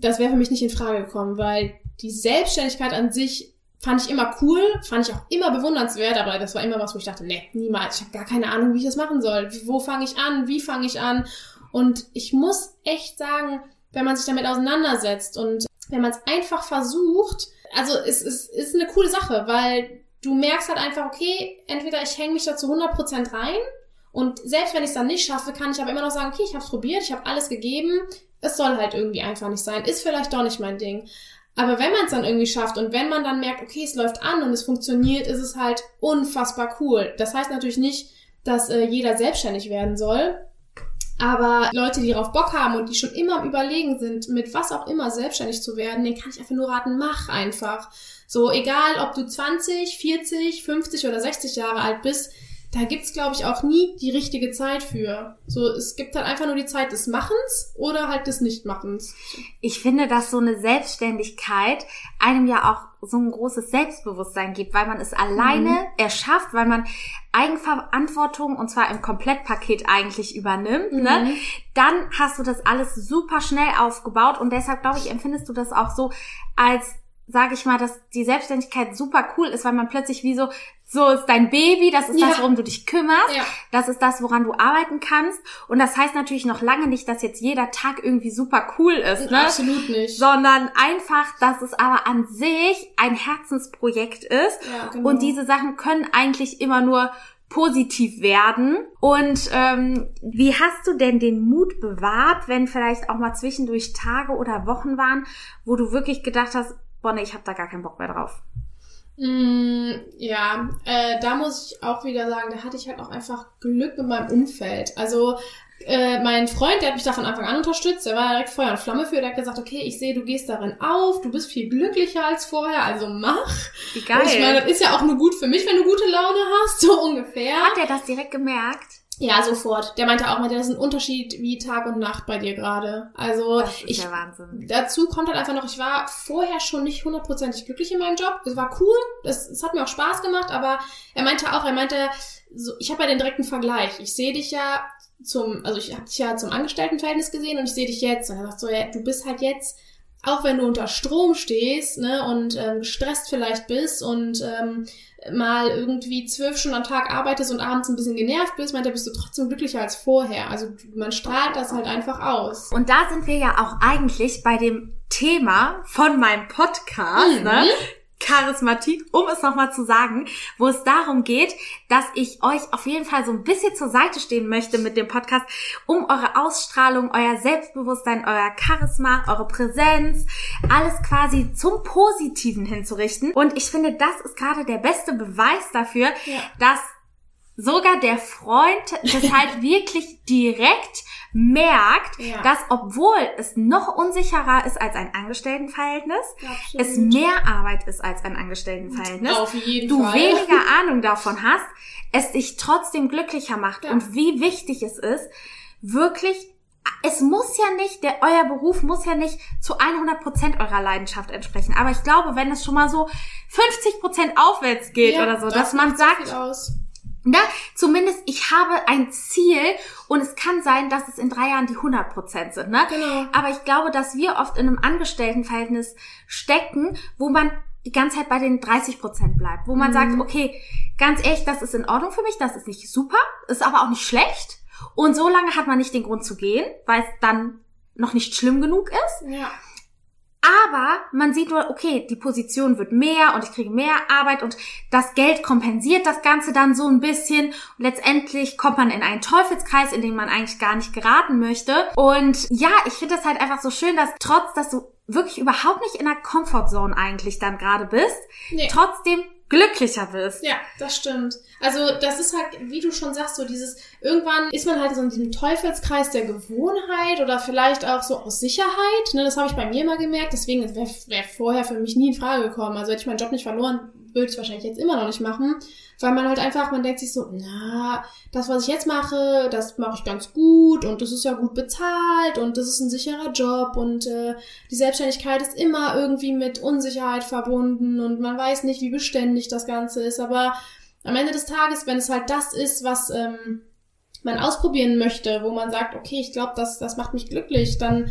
das wäre für mich nicht in Frage gekommen, weil die Selbstständigkeit an sich fand ich immer cool, fand ich auch immer bewundernswert, aber das war immer was, wo ich dachte, nee, niemals, ich habe gar keine Ahnung, wie ich das machen soll. Wo fange ich an? Wie fange ich an? Und ich muss echt sagen, wenn man sich damit auseinandersetzt und wenn man es einfach versucht, also es, es ist eine coole Sache, weil du merkst halt einfach, okay, entweder ich hänge mich da zu 100% rein und selbst wenn ich es dann nicht schaffe, kann ich aber immer noch sagen, okay, ich habe es probiert, ich habe alles gegeben, es soll halt irgendwie einfach nicht sein, ist vielleicht doch nicht mein Ding. Aber wenn man es dann irgendwie schafft und wenn man dann merkt, okay, es läuft an und es funktioniert, ist es halt unfassbar cool. Das heißt natürlich nicht, dass äh, jeder selbstständig werden soll. Aber Leute, die darauf Bock haben und die schon immer am Überlegen sind, mit was auch immer selbstständig zu werden, den kann ich einfach nur raten, mach einfach. So, egal ob du 20, 40, 50 oder 60 Jahre alt bist, da gibt's glaube ich, auch nie die richtige Zeit für. So, es gibt halt einfach nur die Zeit des Machens oder halt des Nichtmachens. Ich finde, dass so eine Selbstständigkeit einem ja auch so ein großes Selbstbewusstsein gibt, weil man es alleine mhm. erschafft, weil man Eigenverantwortung und zwar im Komplettpaket eigentlich übernimmt, ne? mhm. ne? Dann hast du das alles super schnell aufgebaut und deshalb glaube ich, empfindest du das auch so als sage ich mal, dass die Selbstständigkeit super cool ist, weil man plötzlich wie so, so ist dein Baby, das ist ja. das, worum du dich kümmerst, ja. das ist das, woran du arbeiten kannst. Und das heißt natürlich noch lange nicht, dass jetzt jeder Tag irgendwie super cool ist, ne? Absolut nicht. Sondern einfach, dass es aber an sich ein Herzensprojekt ist. Ja, genau. Und diese Sachen können eigentlich immer nur positiv werden. Und ähm, wie hast du denn den Mut bewahrt, wenn vielleicht auch mal zwischendurch Tage oder Wochen waren, wo du wirklich gedacht hast, boah, nee, ich habe da gar keinen Bock mehr drauf. Mm, ja, äh, da muss ich auch wieder sagen, da hatte ich halt auch einfach Glück mit meinem Umfeld. Also äh, mein Freund, der hat mich da von Anfang an unterstützt, der war direkt Feuer und Flamme für, der hat gesagt, okay, ich sehe, du gehst darin auf, du bist viel glücklicher als vorher, also mach. Wie geil. Und ich meine, das ist ja auch nur gut für mich, wenn du gute Laune hast, so ungefähr. Hat er das direkt gemerkt? Ja, sofort. Der meinte auch mal, das ist ein Unterschied wie Tag und Nacht bei dir gerade. Also ich. Dazu kommt halt einfach noch, ich war vorher schon nicht hundertprozentig glücklich in meinem Job. Es war cool, es, es hat mir auch Spaß gemacht, aber er meinte auch, er meinte, so, ich habe ja den direkten Vergleich. Ich sehe dich ja zum, also ich habe dich ja zum Angestelltenverhältnis gesehen und ich sehe dich jetzt. Und er sagt so, ja, du bist halt jetzt auch wenn du unter Strom stehst ne, und ähm, gestresst vielleicht bist und ähm, mal irgendwie zwölf Stunden am Tag arbeitest und abends ein bisschen genervt bist, meint er, bist du trotzdem glücklicher als vorher. Also man strahlt das halt einfach aus. Und da sind wir ja auch eigentlich bei dem Thema von meinem Podcast, mhm. ne? Charismatik, um es nochmal zu sagen, wo es darum geht, dass ich euch auf jeden Fall so ein bisschen zur Seite stehen möchte mit dem Podcast, um eure Ausstrahlung, euer Selbstbewusstsein, euer Charisma, eure Präsenz, alles quasi zum Positiven hinzurichten. Und ich finde, das ist gerade der beste Beweis dafür, ja. dass sogar der Freund das halt wirklich direkt merkt, ja. dass obwohl es noch unsicherer ist als ein Angestelltenverhältnis, Absolut. es mehr Arbeit ist als ein Angestelltenverhältnis, du Fall. weniger Ahnung davon hast, es dich trotzdem glücklicher macht ja. und wie wichtig es ist, wirklich es muss ja nicht, der, euer Beruf muss ja nicht zu 100% eurer Leidenschaft entsprechen. Aber ich glaube, wenn es schon mal so 50% aufwärts geht ja, oder so, dass man sagt, na, zumindest ich habe ein Ziel und es kann sein, dass es in drei Jahren die 100 Prozent sind. Ne? Genau. Aber ich glaube, dass wir oft in einem Angestelltenverhältnis stecken, wo man die ganze Zeit bei den 30 Prozent bleibt, wo man mhm. sagt, okay, ganz ehrlich, das ist in Ordnung für mich, das ist nicht super, ist aber auch nicht schlecht. Und so lange hat man nicht den Grund zu gehen, weil es dann noch nicht schlimm genug ist. Ja. Aber man sieht nur, okay, die Position wird mehr und ich kriege mehr Arbeit und das Geld kompensiert das Ganze dann so ein bisschen. Und letztendlich kommt man in einen Teufelskreis, in den man eigentlich gar nicht geraten möchte. Und ja, ich finde das halt einfach so schön, dass trotz, dass du wirklich überhaupt nicht in der Comfortzone eigentlich dann gerade bist, nee. trotzdem glücklicher bist. Ja, das stimmt. Also das ist halt, wie du schon sagst, so dieses, irgendwann ist man halt so in diesem Teufelskreis der Gewohnheit oder vielleicht auch so aus Sicherheit. Ne, das habe ich bei mir mal gemerkt, deswegen wäre wär vorher für mich nie in Frage gekommen. Also hätte ich meinen Job nicht verloren, würde ich wahrscheinlich jetzt immer noch nicht machen, weil man halt einfach, man denkt sich so, na, das, was ich jetzt mache, das mache ich ganz gut und das ist ja gut bezahlt und das ist ein sicherer Job und äh, die Selbstständigkeit ist immer irgendwie mit Unsicherheit verbunden und man weiß nicht, wie beständig das Ganze ist, aber am Ende des Tages, wenn es halt das ist, was ähm, man ausprobieren möchte, wo man sagt, okay, ich glaube, das, das macht mich glücklich, dann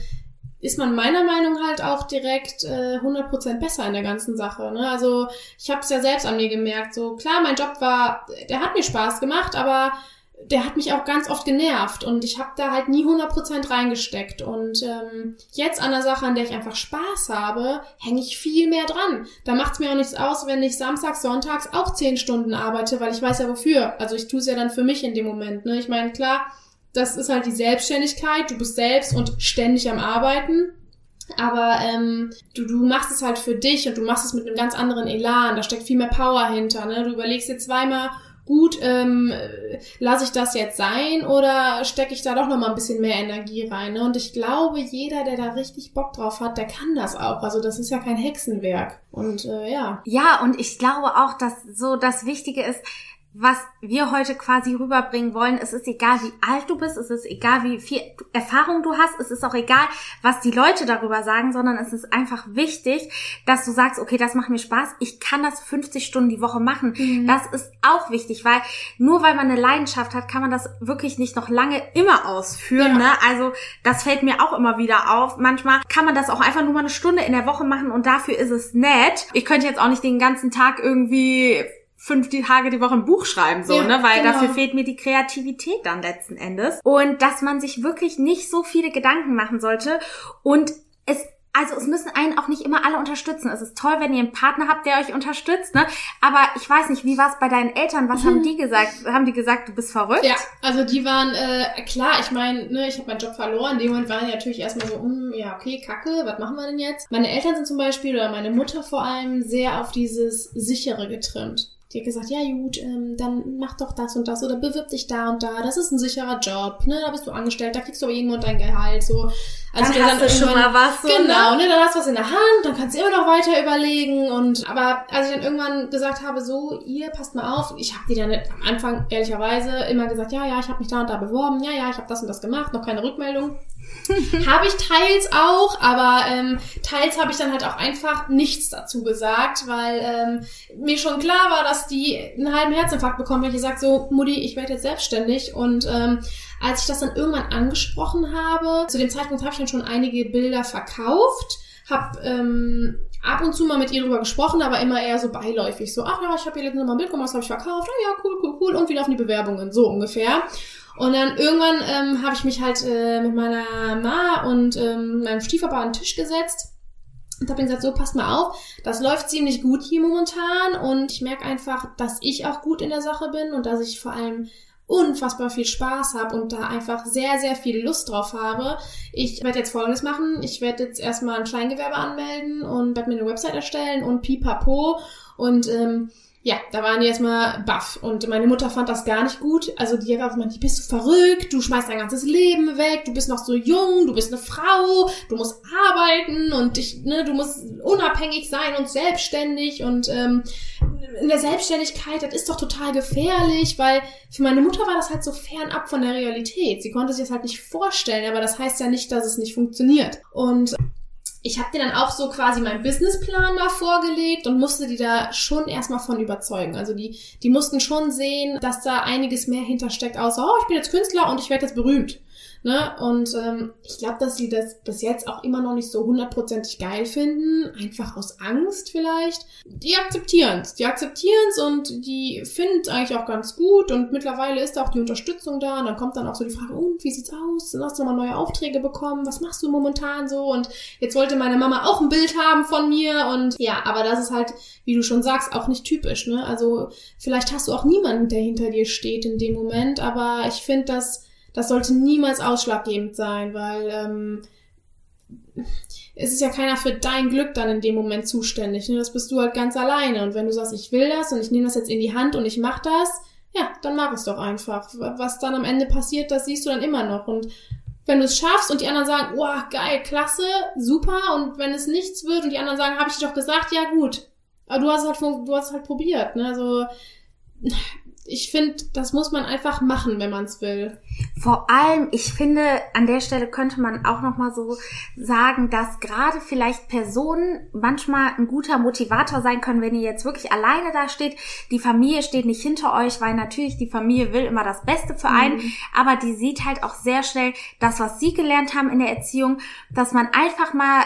ist man meiner Meinung halt auch direkt äh, 100% besser in der ganzen Sache. Ne? Also ich habe es ja selbst an mir gemerkt. So klar, mein Job war, der hat mir Spaß gemacht, aber der hat mich auch ganz oft genervt und ich habe da halt nie 100% reingesteckt. Und ähm, jetzt an der Sache, an der ich einfach Spaß habe, hänge ich viel mehr dran. Da macht's mir auch nichts aus, wenn ich samstags, sonntags auch 10 Stunden arbeite, weil ich weiß ja wofür. Also ich tue es ja dann für mich in dem Moment. Ne? Ich meine, klar, das ist halt die Selbstständigkeit. Du bist selbst und ständig am Arbeiten. Aber ähm, du, du machst es halt für dich und du machst es mit einem ganz anderen Elan. Da steckt viel mehr Power hinter. Ne? Du überlegst dir zweimal, gut, ähm, lasse ich das jetzt sein oder stecke ich da doch noch mal ein bisschen mehr Energie rein? Ne? Und ich glaube, jeder, der da richtig Bock drauf hat, der kann das auch. Also das ist ja kein Hexenwerk. Und äh, ja. Ja, und ich glaube auch, dass so das Wichtige ist, was wir heute quasi rüberbringen wollen. Es ist egal, wie alt du bist, es ist egal, wie viel Erfahrung du hast, es ist auch egal, was die Leute darüber sagen, sondern es ist einfach wichtig, dass du sagst, okay, das macht mir Spaß, ich kann das 50 Stunden die Woche machen. Mhm. Das ist auch wichtig, weil nur weil man eine Leidenschaft hat, kann man das wirklich nicht noch lange immer ausführen. Ja. Ne? Also das fällt mir auch immer wieder auf. Manchmal kann man das auch einfach nur mal eine Stunde in der Woche machen und dafür ist es nett. Ich könnte jetzt auch nicht den ganzen Tag irgendwie fünf Tage die Woche ein Buch schreiben, so, ja, ne? Weil genau. dafür fehlt mir die Kreativität dann letzten Endes. Und dass man sich wirklich nicht so viele Gedanken machen sollte und es also es müssen einen auch nicht immer alle unterstützen. Es ist toll, wenn ihr einen Partner habt, der euch unterstützt, ne? Aber ich weiß nicht, wie war es bei deinen Eltern? Was mhm. haben die gesagt? Haben die gesagt, du bist verrückt? Ja, also die waren, äh, klar, ich meine, ne, ich habe meinen Job verloren. In dem Moment waren die natürlich erstmal so, mm, ja, okay, kacke, was machen wir denn jetzt? Meine Eltern sind zum Beispiel, oder meine Mutter vor allem, sehr auf dieses Sichere getrimmt. Die hat gesagt, ja gut, ähm, dann mach doch das und das oder bewirb dich da und da. Das ist ein sicherer Job, ne? Da bist du angestellt, da kriegst du aber jeden Monat dein Gehalt. So. Also dann hast dann du schon mal was. So, genau, ne? Dann hast du was in der Hand, dann kannst du immer noch weiter überlegen. Und aber als ich dann irgendwann gesagt habe, so, ihr passt mal auf, ich habe die dann am Anfang ehrlicherweise immer gesagt, ja, ja, ich habe mich da und da beworben, ja, ja, ich habe das und das gemacht, noch keine Rückmeldung. habe ich teils auch, aber ähm, teils habe ich dann halt auch einfach nichts dazu gesagt, weil ähm, mir schon klar war, dass die einen halben Herzinfarkt bekommen, wenn ich gesagt so, Mutti, ich werde jetzt selbstständig. Und ähm, als ich das dann irgendwann angesprochen habe, zu dem Zeitpunkt habe ich dann schon einige Bilder verkauft, habe ähm, ab und zu mal mit ihr drüber gesprochen, aber immer eher so beiläufig. So, ach ja, ich habe hier letztens mal ein Bild gemacht, das habe ich verkauft. Oh ja, cool, cool, cool. Und wieder auf die Bewerbungen, so ungefähr. Und dann irgendwann ähm, habe ich mich halt äh, mit meiner Ma und ähm, meinem Stiefvater an den Tisch gesetzt und habe gesagt, so passt mal auf, das läuft ziemlich gut hier momentan und ich merke einfach, dass ich auch gut in der Sache bin und dass ich vor allem unfassbar viel Spaß habe und da einfach sehr, sehr viel Lust drauf habe. Ich werde jetzt folgendes machen. Ich werde jetzt erstmal ein Kleingewerbe anmelden und werde mir eine Website erstellen und pipapo und ähm, ja, da waren die erstmal baff. Und meine Mutter fand das gar nicht gut. Also die hat auch gemeint, bist du verrückt, du schmeißt dein ganzes Leben weg, du bist noch so jung, du bist eine Frau, du musst arbeiten und dich, ne, du musst unabhängig sein und selbstständig. Und ähm, in der Selbstständigkeit, das ist doch total gefährlich, weil für meine Mutter war das halt so fernab von der Realität. Sie konnte sich das halt nicht vorstellen, aber das heißt ja nicht, dass es nicht funktioniert. Und ich habe dir dann auch so quasi meinen Businessplan mal vorgelegt und musste die da schon erstmal von überzeugen. Also die, die mussten schon sehen, dass da einiges mehr hintersteckt, außer, oh, ich bin jetzt Künstler und ich werde jetzt berühmt. Ne? Und ähm, ich glaube, dass sie das bis jetzt auch immer noch nicht so hundertprozentig geil finden, einfach aus Angst vielleicht. Die akzeptieren es, die akzeptieren es und die finden es eigentlich auch ganz gut und mittlerweile ist auch die Unterstützung da und dann kommt dann auch so die Frage, und wie sieht's aus? Hast du nochmal neue Aufträge bekommen? Was machst du momentan so? Und jetzt wollte meine Mama auch ein Bild haben von mir und ja, aber das ist halt, wie du schon sagst, auch nicht typisch, ne? Also vielleicht hast du auch niemanden, der hinter dir steht in dem Moment, aber ich finde, dass das sollte niemals ausschlaggebend sein, weil ähm, es ist ja keiner für dein Glück dann in dem Moment zuständig. Ne? Das bist du halt ganz alleine. Und wenn du sagst, ich will das und ich nehme das jetzt in die Hand und ich mach das, ja, dann mach es doch einfach. Was dann am Ende passiert, das siehst du dann immer noch. Und wenn du es schaffst und die anderen sagen, wow, geil, klasse, super. Und wenn es nichts wird und die anderen sagen, habe ich doch gesagt, ja gut, Aber du hast halt, du hast halt probiert, ne? Also ich finde, das muss man einfach machen, wenn man es will. Vor allem, ich finde, an der Stelle könnte man auch noch mal so sagen, dass gerade vielleicht Personen manchmal ein guter Motivator sein können, wenn ihr jetzt wirklich alleine da steht. Die Familie steht nicht hinter euch, weil natürlich die Familie will immer das Beste für einen, mhm. aber die sieht halt auch sehr schnell das, was sie gelernt haben in der Erziehung, dass man einfach mal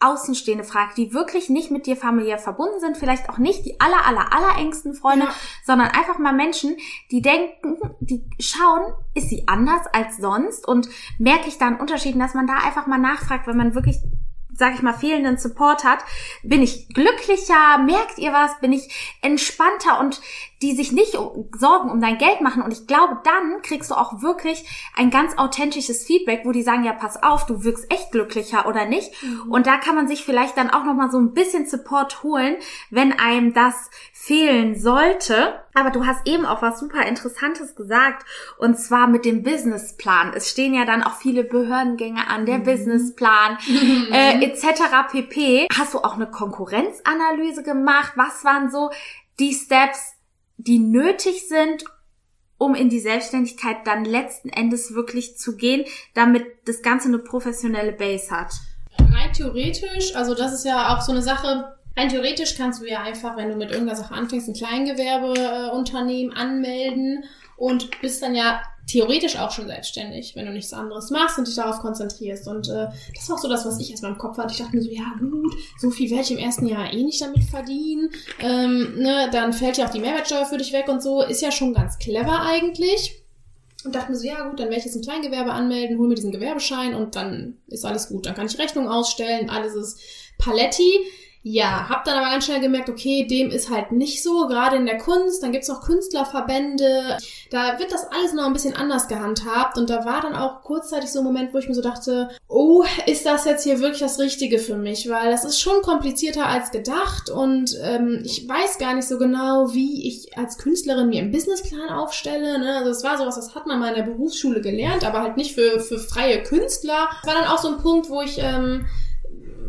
Außenstehende fragt, die wirklich nicht mit dir familiär verbunden sind, vielleicht auch nicht die aller, aller, aller engsten Freunde, ja. sondern einfach mal Menschen, die denken, die schauen, ist sie anders als sonst und merke ich da einen Unterschied, dass man da einfach mal nachfragt, wenn man wirklich sag ich mal, fehlenden Support hat, bin ich glücklicher, merkt ihr was, bin ich entspannter und die sich nicht Sorgen um dein Geld machen. Und ich glaube, dann kriegst du auch wirklich ein ganz authentisches Feedback, wo die sagen, ja, pass auf, du wirkst echt glücklicher oder nicht. Mhm. Und da kann man sich vielleicht dann auch nochmal so ein bisschen Support holen, wenn einem das fehlen sollte. Aber du hast eben auch was super Interessantes gesagt, und zwar mit dem Businessplan. Es stehen ja dann auch viele Behördengänge an, der mhm. Businessplan äh, etc. pp. Hast du auch eine Konkurrenzanalyse gemacht? Was waren so die Steps, die nötig sind, um in die Selbstständigkeit dann letzten Endes wirklich zu gehen, damit das Ganze eine professionelle Base hat? Rein theoretisch, also das ist ja auch so eine Sache, rein theoretisch kannst du ja einfach, wenn du mit irgendeiner Sache anfängst, ein Kleingewerbeunternehmen anmelden und bist dann ja theoretisch auch schon selbstständig, wenn du nichts anderes machst und dich darauf konzentrierst. Und äh, das war auch so das, was ich erstmal im Kopf hatte. Ich dachte mir so, ja gut, so viel werde ich im ersten Jahr eh nicht damit verdienen. Ähm, ne, dann fällt ja auch die Mehrwertsteuer für dich weg und so. Ist ja schon ganz clever eigentlich. Und dachte mir so, ja gut, dann werde ich jetzt ein Kleingewerbe anmelden, hol mir diesen Gewerbeschein und dann ist alles gut. Dann kann ich Rechnung ausstellen, alles ist Paletti. Ja, hab dann aber ganz schnell gemerkt, okay, dem ist halt nicht so, gerade in der Kunst. Dann gibt's noch Künstlerverbände. Da wird das alles noch ein bisschen anders gehandhabt. Und da war dann auch kurzzeitig so ein Moment, wo ich mir so dachte, oh, ist das jetzt hier wirklich das Richtige für mich? Weil das ist schon komplizierter als gedacht. Und ähm, ich weiß gar nicht so genau, wie ich als Künstlerin mir einen Businessplan aufstelle. Ne? Also es war sowas, das hat man mal in der Berufsschule gelernt, aber halt nicht für, für freie Künstler. Das war dann auch so ein Punkt, wo ich... Ähm,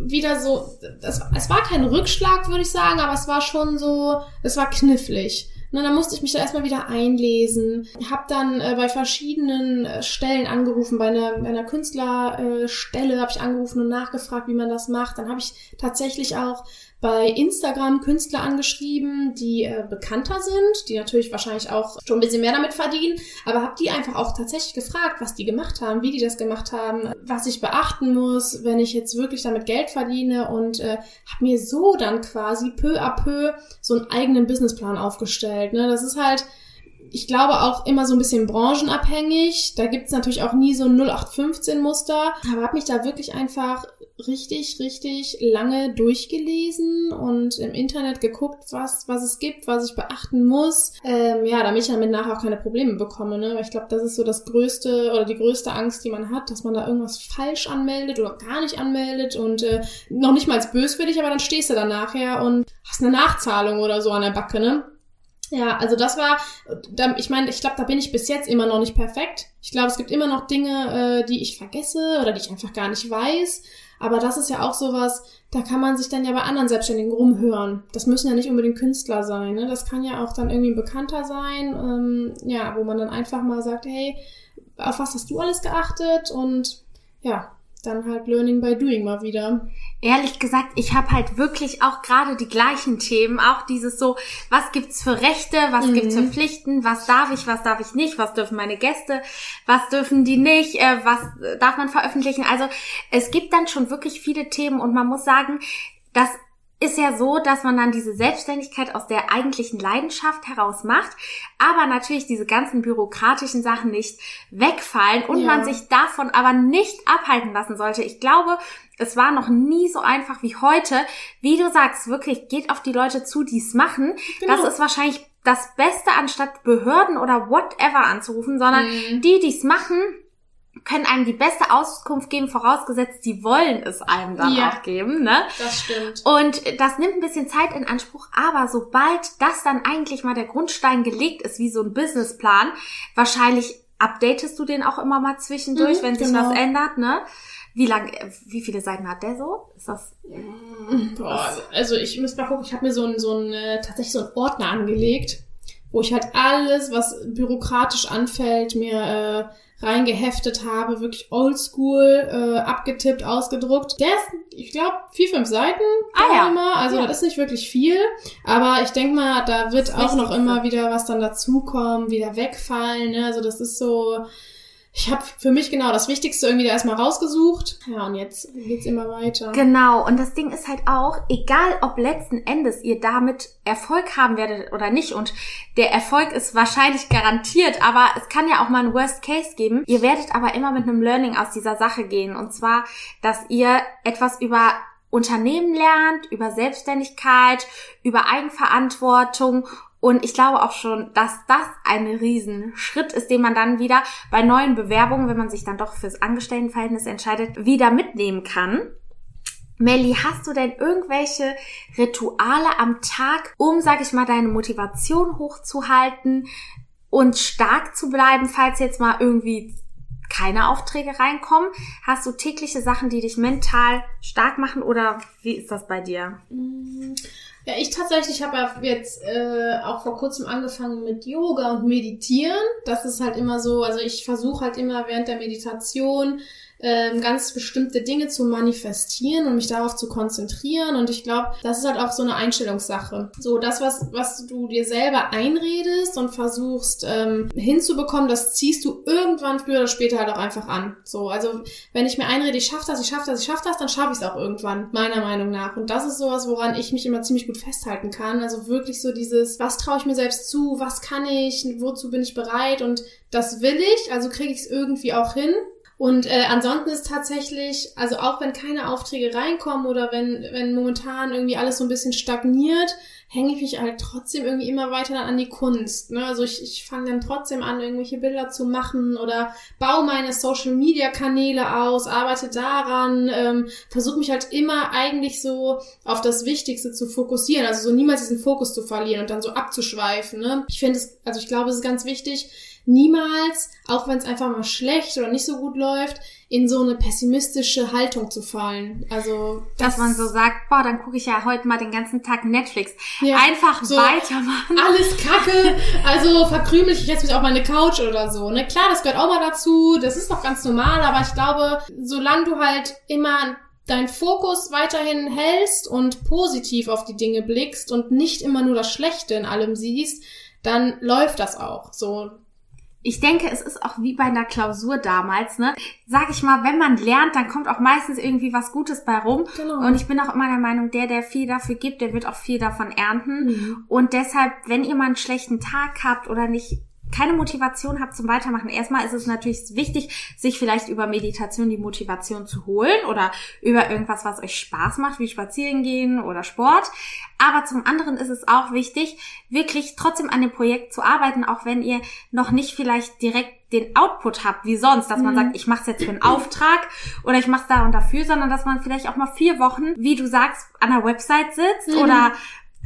wieder so, das, es war kein Rückschlag, würde ich sagen, aber es war schon so, es war knifflig. Na, dann musste ich mich da erstmal wieder einlesen. Hab dann äh, bei verschiedenen äh, Stellen angerufen, bei einer, einer Künstlerstelle äh, habe ich angerufen und nachgefragt, wie man das macht. Dann habe ich tatsächlich auch bei Instagram Künstler angeschrieben, die äh, bekannter sind, die natürlich wahrscheinlich auch schon ein bisschen mehr damit verdienen, aber habe die einfach auch tatsächlich gefragt, was die gemacht haben, wie die das gemacht haben, was ich beachten muss, wenn ich jetzt wirklich damit Geld verdiene und äh, habe mir so dann quasi peu à peu so einen eigenen Businessplan aufgestellt. Ne? Das ist halt ich glaube auch immer so ein bisschen branchenabhängig. Da gibt's natürlich auch nie so ein 0815-Muster. Aber habe mich da wirklich einfach richtig, richtig lange durchgelesen und im Internet geguckt, was, was es gibt, was ich beachten muss. Ähm, ja, damit ich damit nachher auch keine Probleme bekomme. Ne? Weil ich glaube, das ist so das größte oder die größte Angst, die man hat, dass man da irgendwas falsch anmeldet oder gar nicht anmeldet und äh, noch nicht mal als böswillig, aber dann stehst du da nachher und hast eine Nachzahlung oder so an der Backe, ne? Ja, also das war, ich meine, ich glaube, da bin ich bis jetzt immer noch nicht perfekt. Ich glaube, es gibt immer noch Dinge, äh, die ich vergesse oder die ich einfach gar nicht weiß. Aber das ist ja auch sowas, da kann man sich dann ja bei anderen Selbstständigen rumhören. Das müssen ja nicht unbedingt Künstler sein. Ne? Das kann ja auch dann irgendwie ein Bekannter sein, ähm, ja, wo man dann einfach mal sagt, hey, auf was hast du alles geachtet? Und ja, dann halt Learning by Doing mal wieder. Ehrlich gesagt, ich habe halt wirklich auch gerade die gleichen Themen, auch dieses so, was gibt's für Rechte, was mhm. gibt's für Pflichten, was darf ich, was darf ich nicht, was dürfen meine Gäste, was dürfen die nicht, äh, was darf man veröffentlichen. Also es gibt dann schon wirklich viele Themen und man muss sagen, dass ist ja so, dass man dann diese Selbstständigkeit aus der eigentlichen Leidenschaft heraus macht, aber natürlich diese ganzen bürokratischen Sachen nicht wegfallen und ja. man sich davon aber nicht abhalten lassen sollte. Ich glaube, es war noch nie so einfach wie heute. Wie du sagst, wirklich geht auf die Leute zu, die es machen. Genau. Das ist wahrscheinlich das Beste, anstatt Behörden oder whatever anzurufen, sondern mhm. die, die es machen, können einem die beste Auskunft geben, vorausgesetzt, sie wollen es einem dann ja, auch geben. Ne? Das stimmt. Und das nimmt ein bisschen Zeit in Anspruch, aber sobald das dann eigentlich mal der Grundstein gelegt ist, wie so ein Businessplan, wahrscheinlich updatest du den auch immer mal zwischendurch, mhm, wenn sich genau. was ändert, ne? Wie lang, wie viele Seiten hat der so? Ist das? Boah, also ich muss mal gucken, ich habe mir so ein, so ein, äh, tatsächlich so einen Ordner angelegt, wo ich halt alles, was bürokratisch anfällt, mir äh, reingeheftet habe, wirklich oldschool, äh, abgetippt, ausgedruckt. Der ist, ich glaube, vier, fünf Seiten Ah, ja. immer, also Ja. das ist nicht wirklich viel, aber ich denke mal, da wird auch noch immer wieder was dann dazukommen, wieder wegfallen, ne? also das ist so, ich habe für mich genau das Wichtigste irgendwie da erstmal rausgesucht. Ja, und jetzt geht's immer weiter. Genau, und das Ding ist halt auch, egal ob letzten Endes ihr damit Erfolg haben werdet oder nicht, und der Erfolg ist wahrscheinlich garantiert, aber es kann ja auch mal einen Worst Case geben. Ihr werdet aber immer mit einem Learning aus dieser Sache gehen, und zwar, dass ihr etwas über Unternehmen lernt, über Selbstständigkeit, über Eigenverantwortung und ich glaube auch schon, dass das ein Riesenschritt ist, den man dann wieder bei neuen Bewerbungen, wenn man sich dann doch fürs Angestelltenverhältnis entscheidet, wieder mitnehmen kann. Melly, hast du denn irgendwelche Rituale am Tag, um, sag ich mal, deine Motivation hochzuhalten und stark zu bleiben, falls jetzt mal irgendwie keine Aufträge reinkommen? Hast du tägliche Sachen, die dich mental stark machen oder wie ist das bei dir? Ja, ich tatsächlich habe jetzt äh, auch vor kurzem angefangen mit Yoga und Meditieren. Das ist halt immer so, also ich versuche halt immer während der Meditation ähm, ganz bestimmte Dinge zu manifestieren und mich darauf zu konzentrieren. Und ich glaube, das ist halt auch so eine Einstellungssache. So, das, was, was du dir selber einredest und versuchst ähm, hinzubekommen, das ziehst du irgendwann früher oder später halt auch einfach an. So, also wenn ich mir einrede, ich schaffe das, ich schaffe das, ich schaffe das, dann schaffe ich es auch irgendwann, meiner Meinung nach. Und das ist sowas, woran ich mich immer ziemlich gut festhalten kann. Also wirklich so dieses, was traue ich mir selbst zu, was kann ich, wozu bin ich bereit und das will ich, also kriege ich es irgendwie auch hin. Und äh, ansonsten ist tatsächlich, also auch wenn keine Aufträge reinkommen oder wenn, wenn momentan irgendwie alles so ein bisschen stagniert, hänge ich mich halt trotzdem irgendwie immer weiter dann an die Kunst. Ne? Also ich, ich fange dann trotzdem an, irgendwelche Bilder zu machen oder baue meine Social-Media-Kanäle aus, arbeite daran, ähm, versuche mich halt immer eigentlich so auf das Wichtigste zu fokussieren, also so niemals diesen Fokus zu verlieren und dann so abzuschweifen. Ne? Ich finde es, also ich glaube, es ist ganz wichtig, niemals, auch wenn es einfach mal schlecht oder nicht so gut läuft, in so eine pessimistische Haltung zu fallen. Also Dass man so sagt, boah, dann gucke ich ja heute mal den ganzen Tag Netflix. Ja, Einfach so weitermachen. alles Kacke, also verkrümel ich jetzt mich auf meine Couch oder so. Ne, klar, das gehört auch mal dazu. Das ist doch ganz normal, aber ich glaube, solange du halt immer deinen Fokus weiterhin hältst und positiv auf die Dinge blickst und nicht immer nur das Schlechte in allem siehst, dann läuft das auch. So, Ich denke, es ist auch wie bei einer Klausur damals, ne? Sag ich mal, wenn man lernt, dann kommt auch meistens irgendwie was Gutes bei rum. Genau. Und ich bin auch immer der Meinung, der, der viel dafür gibt, der wird auch viel davon ernten. Mhm. Und deshalb, wenn ihr mal einen schlechten Tag habt oder nicht keine Motivation habt zum Weitermachen, erstmal ist es natürlich wichtig, sich vielleicht über Meditation die Motivation zu holen oder über irgendwas, was euch Spaß macht, wie spazieren gehen oder Sport. Aber zum anderen ist es auch wichtig, wirklich trotzdem an dem Projekt zu arbeiten, auch wenn ihr noch nicht vielleicht direkt den Output habt, wie sonst, dass man Mhm. sagt, ich mache es jetzt für einen Auftrag oder ich mache es da und dafür, sondern dass man vielleicht auch mal vier Wochen, wie du sagst, an der Website sitzt Mhm. oder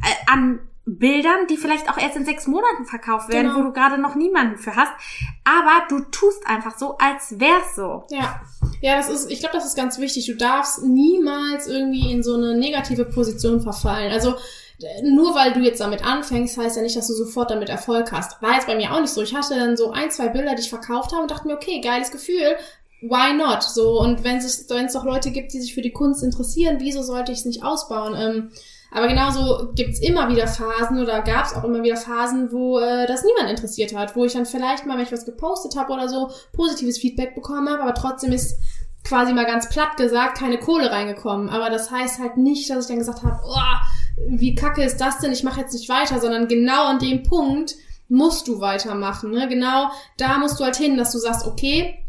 äh, an Bildern, die vielleicht auch erst in sechs Monaten verkauft werden, Genau. wo du gerade noch niemanden für hast. Aber du tust einfach so, als wär's so. Ja, ja, das ist, ich glaube, das ist ganz wichtig. Du darfst niemals irgendwie in so eine negative Position verfallen. Also nur weil du jetzt damit anfängst, heißt ja nicht, dass du sofort damit Erfolg hast. War jetzt bei mir auch nicht so. Ich hatte dann so ein, zwei Bilder, die ich verkauft habe und dachte mir, okay, geiles Gefühl. Why not? So, und wenn es wenn es doch Leute gibt, die sich für die Kunst interessieren, wieso sollte ich es nicht ausbauen? Ähm, aber genauso gibt's immer wieder Phasen oder gab's auch immer wieder Phasen, wo äh, das niemand interessiert hat, wo ich dann vielleicht mal, wenn ich was gepostet habe oder so, positives Feedback bekommen habe, aber trotzdem ist quasi mal ganz platt gesagt keine Kohle reingekommen. Aber das heißt halt nicht, dass ich dann gesagt habe, oh, wie kacke ist das denn, ich mache jetzt nicht weiter, sondern genau an dem Punkt musst du weitermachen. Ne? Genau da musst du halt hin, dass du sagst, okay,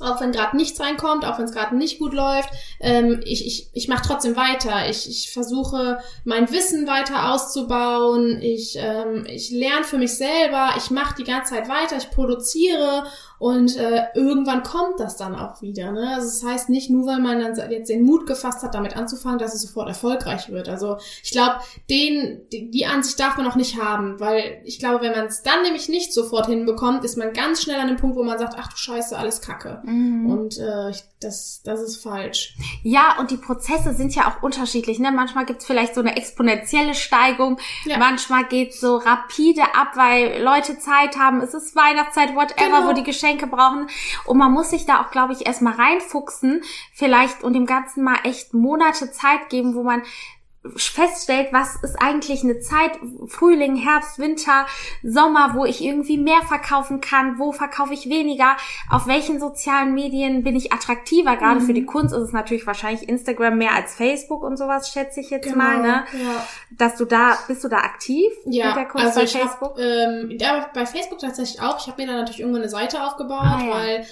auch wenn gerade nichts reinkommt, auch wenn es gerade nicht gut läuft, ähm, ich, ich, ich mache trotzdem weiter. Ich, ich versuche, mein Wissen weiter auszubauen. Ich, ähm, ich lerne für mich selber. Ich mache die ganze Zeit weiter. Ich produziere Und äh, irgendwann kommt das dann auch wieder. Ne? Also das heißt nicht nur, weil man dann jetzt den Mut gefasst hat, damit anzufangen, dass es sofort erfolgreich wird. Also ich glaube, den die, die Ansicht darf man auch nicht haben, weil ich glaube, wenn man es dann nämlich nicht sofort hinbekommt, ist man ganz schnell an dem Punkt, wo man sagt, ach du Scheiße, alles Kacke. Mhm. Und äh, das, das ist falsch. Ja, und die Prozesse sind ja auch unterschiedlich. Ne? Manchmal gibt's vielleicht so eine exponentielle Steigung, ja. manchmal geht's so rapide ab, weil Leute Zeit haben. Es ist Weihnachtszeit, whatever, genau. wo die Geschenke brauchen. Und man muss sich da auch, glaube ich, erstmal reinfuchsen, vielleicht und dem Ganzen mal echt Monate Zeit geben, wo man feststellt, was ist eigentlich eine Zeit, Frühling, Herbst, Winter, Sommer, wo ich irgendwie mehr verkaufen kann, wo verkaufe ich weniger, auf welchen sozialen Medien bin ich attraktiver, gerade mhm. für die Kunst ist es natürlich wahrscheinlich Instagram mehr als Facebook und sowas, schätze ich jetzt genau, mal, ne? Ja. Dass du da, bist du da aktiv ja, mit der Kunst also bei Facebook? Hab, ähm, ja, bei Facebook tatsächlich auch. Ich habe mir da natürlich irgendwann eine Seite aufgebaut, ah, ja. weil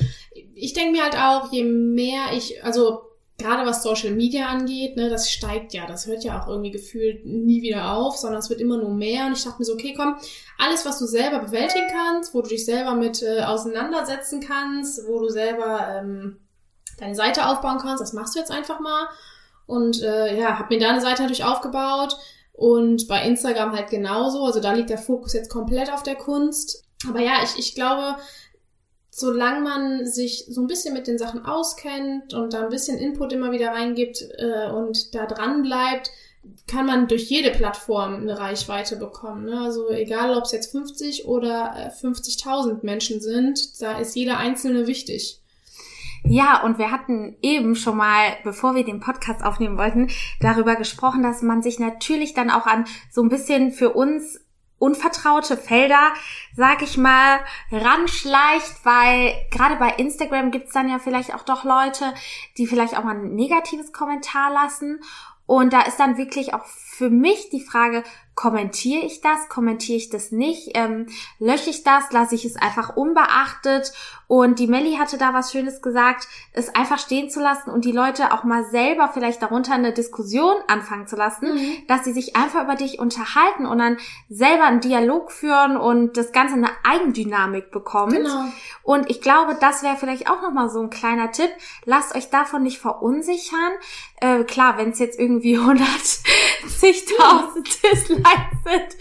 ich denke mir halt auch, je mehr ich, also gerade was Social Media angeht, ne, das steigt ja, das hört ja auch irgendwie gefühlt nie wieder auf, sondern es wird immer nur mehr. Und ich dachte mir so, okay, komm, alles, was du selber bewältigen kannst, wo du dich selber mit äh, auseinandersetzen kannst, wo du selber ähm, deine Seite aufbauen kannst, das machst du jetzt einfach mal. Und äh, ja, hab mir da eine Seite natürlich aufgebaut und bei Instagram halt genauso. Also da liegt der Fokus jetzt komplett auf der Kunst. Aber ja, ich, ich glaube, solange man sich so ein bisschen mit den Sachen auskennt und da ein bisschen Input immer wieder reingibt äh, und da dran bleibt, kann man durch jede Plattform eine Reichweite bekommen. Ne? Also egal, ob es jetzt 50 oder äh, 50.000 Menschen sind, da ist jeder einzelne wichtig. Ja, und wir hatten eben schon mal, bevor wir den Podcast aufnehmen wollten, darüber gesprochen, dass man sich natürlich dann auch an so ein bisschen für uns unvertraute Felder, sag ich mal, ranschleicht, weil gerade bei Instagram gibt's dann ja vielleicht auch doch Leute, die vielleicht auch mal ein negatives Kommentar lassen. Und da ist dann wirklich auch für mich die Frage, kommentiere ich das, kommentiere ich das nicht, ähm, lösche ich das, lasse ich es einfach unbeachtet. Und die Melli hatte da was Schönes gesagt, es einfach stehen zu lassen und die Leute auch mal selber vielleicht darunter eine Diskussion anfangen zu lassen, mhm. dass sie sich einfach über dich unterhalten und dann selber einen Dialog führen und das Ganze eine Eigendynamik bekommt. Genau. Und ich glaube, das wäre vielleicht auch nochmal so ein kleiner Tipp. Lasst euch davon nicht verunsichern. Äh, klar, wenn es jetzt irgendwie 160.000 Dislikes sind,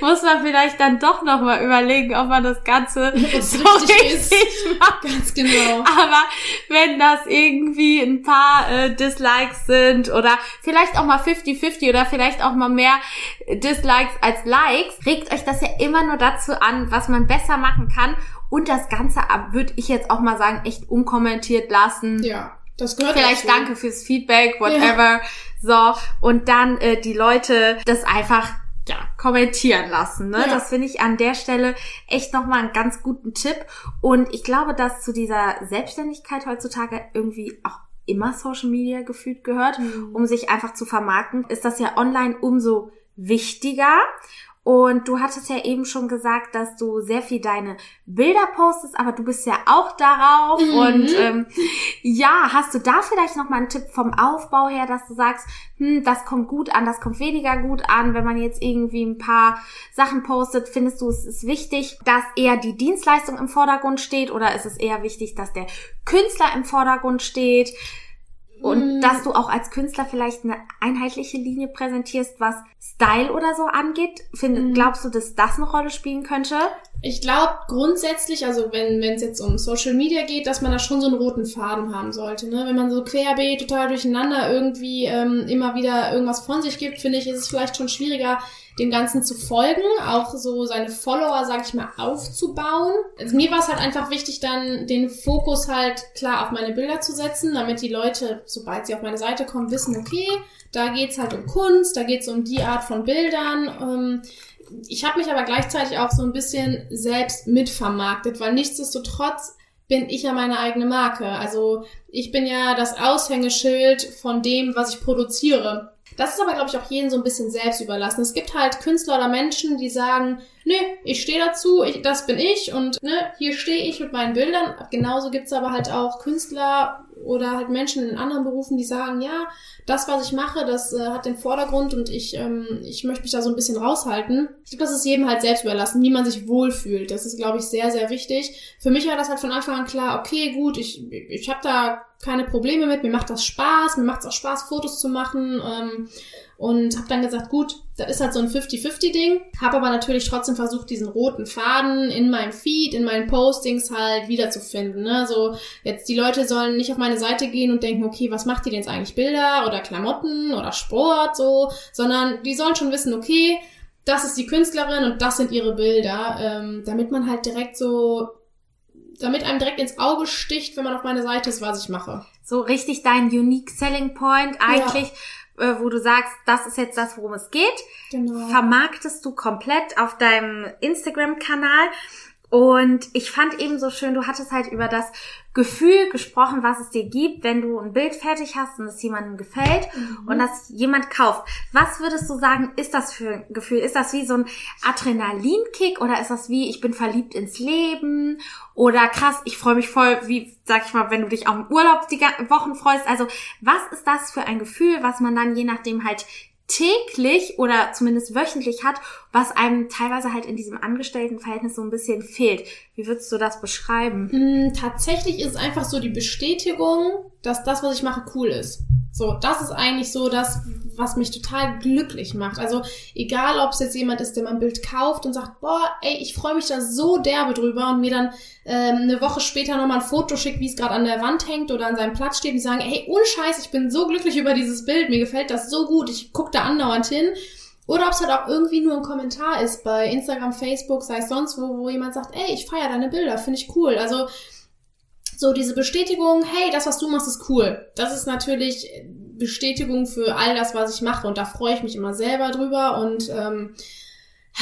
muss man vielleicht dann doch nochmal überlegen, ob man das Ganze so richtig, richtig macht. Ganz genau. Aber wenn das irgendwie ein paar äh, Dislikes sind oder vielleicht auch mal 50-50 oder vielleicht auch mal mehr Dislikes als Likes, regt euch das ja immer nur dazu an, was man besser machen kann und das Ganze würde ich jetzt auch mal sagen, echt unkommentiert lassen. Ja. Das gehört Vielleicht dazu. danke fürs Feedback, whatever. Ja. So. Und dann äh, die Leute das einfach ja, kommentieren lassen. Ne? Ja. Das finde ich an der Stelle echt nochmal einen ganz guten Tipp. Und ich glaube, dass zu dieser Selbstständigkeit heutzutage irgendwie auch immer Social Media gefühlt gehört, mhm. um sich einfach zu vermarkten, ist das ja online umso wichtiger. Und du hattest ja eben schon gesagt, dass du sehr viel deine Bilder postest, aber du bist ja auch darauf. Mhm. Und ähm, ja, hast du da vielleicht noch mal einen Tipp vom Aufbau her, dass du sagst, hm, das kommt gut an, das kommt weniger gut an, wenn man jetzt irgendwie ein paar Sachen postet, findest du, es ist wichtig, dass eher die Dienstleistung im Vordergrund steht oder ist es eher wichtig, dass der Künstler im Vordergrund steht? Und mm. dass du auch als Künstler vielleicht eine einheitliche Linie präsentierst, was Style oder so angeht. Find, mm. Glaubst du, dass das eine Rolle spielen könnte? Ich glaube grundsätzlich, also wenn es jetzt um Social Media geht, dass man da schon so einen roten Faden haben sollte. Ne? Wenn man so querbeet, total durcheinander irgendwie ähm, immer wieder irgendwas von sich gibt, finde ich, ist es vielleicht schon schwieriger, dem Ganzen zu folgen, auch so seine Follower, sag ich mal, aufzubauen. Also mir war es halt einfach wichtig, dann den Fokus halt klar auf meine Bilder zu setzen, damit die Leute, sobald sie auf meine Seite kommen, wissen, okay, da geht's halt um Kunst, da geht's um die Art von Bildern. Ähm, ich habe mich aber gleichzeitig auch so ein bisschen selbst mitvermarktet, weil nichtsdestotrotz bin ich ja meine eigene Marke. Also ich bin ja das Aushängeschild von dem, was ich produziere. Das ist aber, glaube ich, auch jedem so ein bisschen selbst überlassen. Es gibt halt Künstler oder Menschen, die sagen, nee, ich stehe dazu, ich, das bin ich und ne, hier stehe ich mit meinen Bildern. Genauso gibt's aber halt auch Künstler oder halt Menschen in anderen Berufen, die sagen, ja, das, was ich mache, das äh, hat den Vordergrund und ich, ähm, ich möchte mich da so ein bisschen raushalten. Ich glaube, das ist jedem halt selbst überlassen, wie man sich wohlfühlt. Das ist, glaube ich, sehr, sehr wichtig. Für mich war das halt von Anfang an klar, okay, gut, ich, ich habe da keine Probleme mit, mir macht das Spaß, mir macht es auch Spaß, Fotos zu machen. Ähm, und habe dann gesagt, gut, das ist halt so ein 50-50-Ding. Habe aber natürlich trotzdem versucht, diesen roten Faden in meinem Feed, in meinen Postings halt wiederzufinden. Ne? So, jetzt die Leute sollen nicht auf meine Seite gehen und denken, okay, was macht die denn jetzt eigentlich? Bilder oder Klamotten oder Sport so, sondern die sollen schon wissen, okay, das ist die Künstlerin und das sind ihre Bilder, ähm, damit man halt direkt so damit einem direkt ins Auge sticht, wenn man auf meine Seite ist, was ich mache. So richtig dein Unique Selling Point eigentlich. Ja äh, wo du sagst, das ist jetzt das, worum es geht. Genau. Vermarktest du komplett auf deinem Instagram-Kanal. Und ich fand eben so schön, du hattest halt über das Gefühl gesprochen, was es dir gibt, wenn du ein Bild fertig hast und es jemandem gefällt mhm. und das jemand kauft. Was würdest du sagen, ist das für ein Gefühl? Ist das wie so ein Adrenalinkick oder ist das wie, ich bin verliebt ins Leben oder krass, ich freue mich voll, wie, sag ich mal, wenn du dich auch im Urlaub die Wochen freust. Also was ist das für ein Gefühl, was man dann je nachdem halt täglich oder zumindest wöchentlich hat, was einem teilweise halt in diesem Angestelltenverhältnis so ein bisschen fehlt. Wie würdest du das beschreiben? Mm, tatsächlich ist es einfach so die Bestätigung, dass das, was ich mache, cool ist. So, das ist eigentlich so das, was mich total glücklich macht. Also egal, ob es jetzt jemand ist, der mein Bild kauft und sagt, boah, ey, ich freue mich da so derbe drüber und mir dann ähm, eine Woche später nochmal ein Foto schickt, wie es gerade an der Wand hängt oder an seinem Platz steht und die sagen, hey, ohne Scheiß, ich bin so glücklich über dieses Bild, mir gefällt das so gut, ich gucke da andauernd hin. Oder ob es halt auch irgendwie nur ein Kommentar ist bei Instagram, Facebook, sei es sonst wo, wo jemand sagt, ey, ich feiere deine Bilder, finde ich cool. Also so diese Bestätigung, hey, das, was du machst, ist cool. Das ist natürlich Bestätigung für all das, was ich mache und da freue ich mich immer selber drüber und ähm,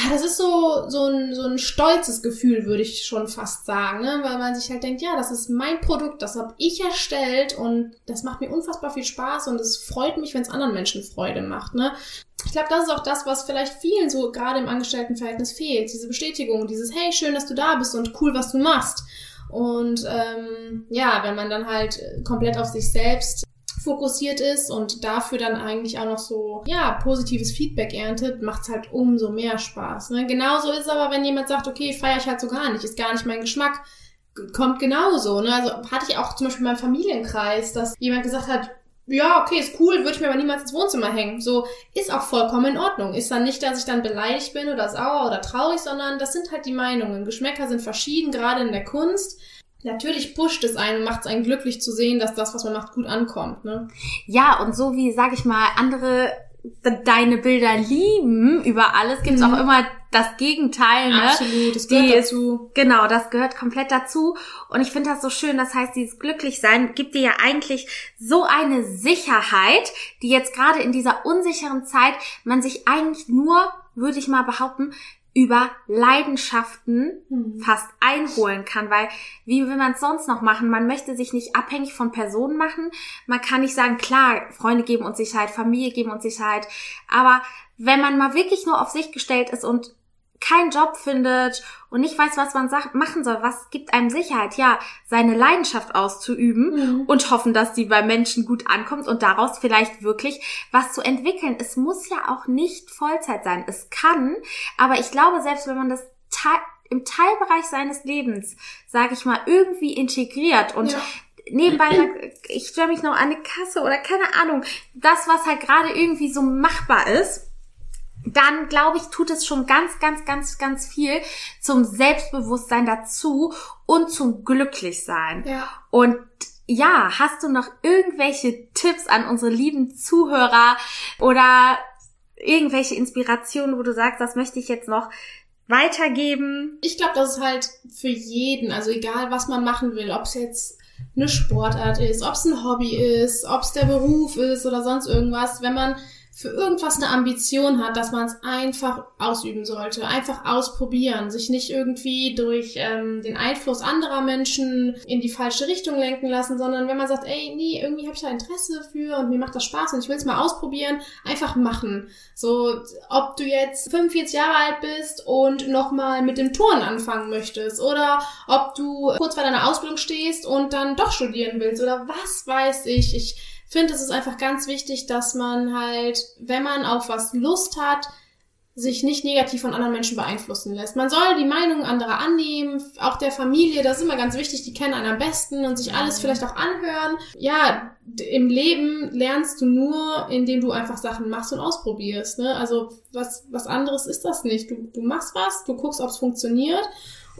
das ist so, so, ein, so ein stolzes Gefühl, würde ich schon fast sagen, ne? weil man sich halt denkt, ja, das ist mein Produkt, das habe ich erstellt und das macht mir unfassbar viel Spaß und es freut mich, wenn es anderen Menschen Freude macht. Ne? Ich glaube, das ist auch das, was vielleicht vielen so gerade im Angestelltenverhältnis fehlt, diese Bestätigung, dieses Hey, schön, dass du da bist und cool, was du machst. Und ähm, ja, wenn man dann halt komplett auf sich selbst fokussiert ist und dafür dann eigentlich auch noch so, ja, positives Feedback erntet, macht's halt umso mehr Spaß. Ne? Genauso ist es aber, wenn jemand sagt, okay, feiere ich halt so gar nicht, ist gar nicht mein Geschmack, kommt genauso. Ne? Also hatte ich auch zum Beispiel in meinem Familienkreis, dass jemand gesagt hat, ja, okay, ist cool, würde ich mir aber niemals ins Wohnzimmer hängen. So, ist auch vollkommen in Ordnung. Ist dann nicht, dass ich dann beleidigt bin oder sauer oder traurig, sondern das sind halt die Meinungen. Geschmäcker sind verschieden, gerade in der Kunst. Natürlich pusht es einen und macht es einen glücklich zu sehen, dass das, was man macht, gut ankommt. Ne? Ja, und so wie, sag ich mal, andere deine Bilder lieben über alles, gibt es mhm. auch immer das Gegenteil. Ne? Absolut, das gehört Die dazu. Ist, genau, das gehört komplett dazu. Und ich finde das so schön. Das heißt, dieses Glücklichsein gibt dir ja eigentlich so eine Sicherheit, die jetzt gerade in dieser unsicheren Zeit man sich eigentlich nur, würde ich mal behaupten, über Leidenschaften mhm. fast einholen kann, weil wie will man es sonst noch machen? Man möchte sich nicht abhängig von Personen machen. Man kann nicht sagen, klar, Freunde geben uns Sicherheit, Familie geben uns Sicherheit, aber wenn man mal wirklich nur auf sich gestellt ist und keinen Job findet und nicht weiß, was man machen soll, was gibt einem Sicherheit? Ja, seine Leidenschaft auszuüben mhm. und hoffen, dass die bei Menschen gut ankommt und daraus vielleicht wirklich was zu entwickeln. Es muss ja auch nicht Vollzeit sein. Es kann, aber ich glaube, selbst wenn man das im Teilbereich seines Lebens, sage ich mal, irgendwie integriert und ja nebenbei, ich stelle mich noch an eine Kasse oder keine Ahnung, das, was halt gerade irgendwie so machbar ist, dann glaube ich, tut es schon ganz, ganz, ganz, ganz viel zum Selbstbewusstsein dazu und zum Glücklichsein. Ja. Und ja, hast du noch irgendwelche Tipps an unsere lieben Zuhörer oder irgendwelche Inspirationen, wo du sagst, das möchte ich jetzt noch weitergeben? Ich glaube, das ist halt für jeden, also egal was man machen will, ob es jetzt eine Sportart ist, ob es ein Hobby ist, ob es der Beruf ist oder sonst irgendwas, wenn man für irgendwas eine Ambition hat, dass man es einfach ausüben sollte, einfach ausprobieren, sich nicht irgendwie durch ähm, den Einfluss anderer Menschen in die falsche Richtung lenken lassen, sondern wenn man sagt, ey, nee, irgendwie habe ich da Interesse für und mir macht das Spaß und ich will es mal ausprobieren, einfach machen. So, ob du jetzt 45 Jahre alt bist und nochmal mit dem Turnen anfangen möchtest oder ob du kurz vor deiner Ausbildung stehst und dann doch studieren willst oder was weiß ich. Ich finde, es ist einfach ganz wichtig, dass man halt, wenn man auf was Lust hat, sich nicht negativ von anderen Menschen beeinflussen lässt. Man soll die Meinungen anderer annehmen, auch der Familie, das ist immer ganz wichtig, die kennen einen am besten und sich alles vielleicht auch anhören. Ja, im Leben lernst du nur, indem du einfach Sachen machst und ausprobierst. Ne? Also was, was anderes ist das nicht. Du, du machst was, du guckst, ob es funktioniert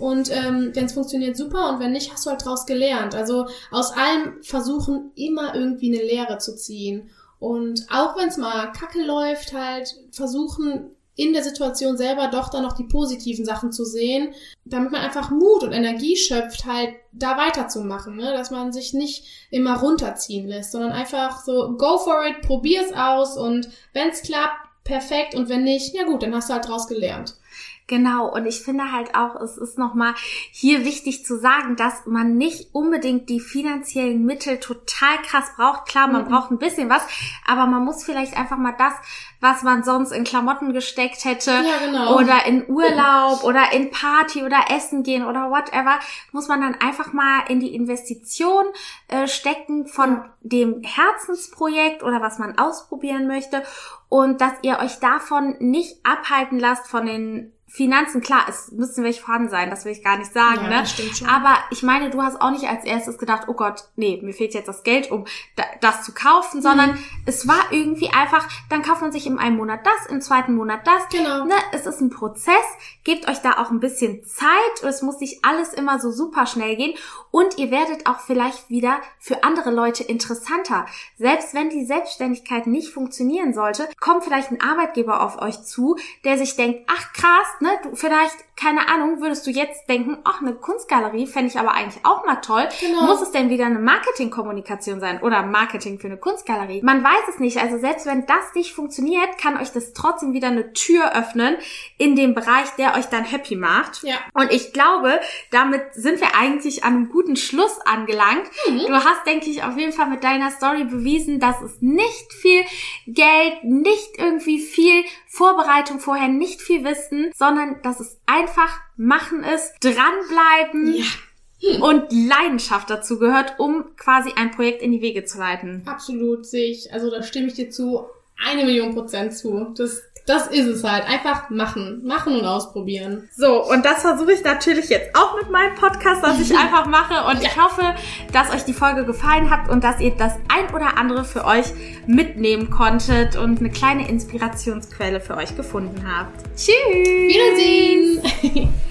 und ähm, wenn es funktioniert, super. Und wenn nicht, hast du halt draus gelernt. Also aus allem versuchen, immer irgendwie eine Lehre zu ziehen. Und auch wenn es mal kacke läuft, halt versuchen, in der Situation selber doch dann noch die positiven Sachen zu sehen, damit man einfach Mut und Energie schöpft, halt da weiterzumachen, ne? dass man sich nicht immer runterziehen lässt, sondern einfach so go for it, probier's aus und wenn's klappt, perfekt und wenn nicht, ja gut, dann hast du halt draus gelernt. Genau, und ich finde halt auch, es ist nochmal hier wichtig zu sagen, dass man nicht unbedingt die finanziellen Mittel total krass braucht. Klar, man mhm. braucht ein bisschen was, aber man muss vielleicht einfach mal das, was man sonst in Klamotten gesteckt hätte ja, genau. oder in Urlaub oder in Party oder Essen gehen oder whatever, muss man dann einfach mal in die Investition äh, stecken von ja. dem Herzensprojekt oder was man ausprobieren möchte und dass ihr euch davon nicht abhalten lasst von den Finanzen, klar, es müssen welche vorhanden sein, das will ich gar nicht sagen, ja, ne? Stimmt schon. Aber ich meine, du hast auch nicht als erstes gedacht, oh Gott, nee, mir fehlt jetzt das Geld, um das zu kaufen, mhm. sondern es war irgendwie einfach, dann kauft man sich im einen Monat das, im zweiten Monat das. Genau. Ne? Es ist ein Prozess, gebt euch da auch ein bisschen Zeit, es muss nicht alles immer so super schnell gehen und ihr werdet auch vielleicht wieder für andere Leute interessanter. Selbst wenn die Selbstständigkeit nicht funktionieren sollte, kommt vielleicht ein Arbeitgeber auf euch zu, der sich denkt, ach krass, ne, du, vielleicht, keine Ahnung, würdest du jetzt denken, ach, eine Kunstgalerie fände ich aber eigentlich auch mal toll. Genau. Muss es denn wieder eine Marketingkommunikation sein oder Marketing für eine Kunstgalerie? Man weiß es nicht. Also selbst wenn das nicht funktioniert, kann euch das trotzdem wieder eine Tür öffnen in dem Bereich, der euch dann happy macht. Ja. Und ich glaube, damit sind wir eigentlich an einem guten Schluss angelangt. Mhm. Du hast, denke ich, auf jeden Fall mit deiner Story bewiesen, dass es nicht viel Geld, nicht irgendwie viel Vorbereitung vorher, nicht viel Wissen, sondern dass es einfach machen ist, dranbleiben. Ja und Leidenschaft dazu gehört, um quasi ein Projekt in die Wege zu leiten. Absolut, sehe ich. Also da stimme ich dir zu eine Million Prozent zu. Das das ist es halt. Einfach machen. Machen und ausprobieren. So, und das versuche ich natürlich jetzt auch mit meinem Podcast, was ich einfach mache. Und ja. ich hoffe, dass euch die Folge gefallen hat und dass ihr das ein oder andere für euch mitnehmen konntet und eine kleine Inspirationsquelle für euch gefunden habt. Tschüss! Wiedersehen!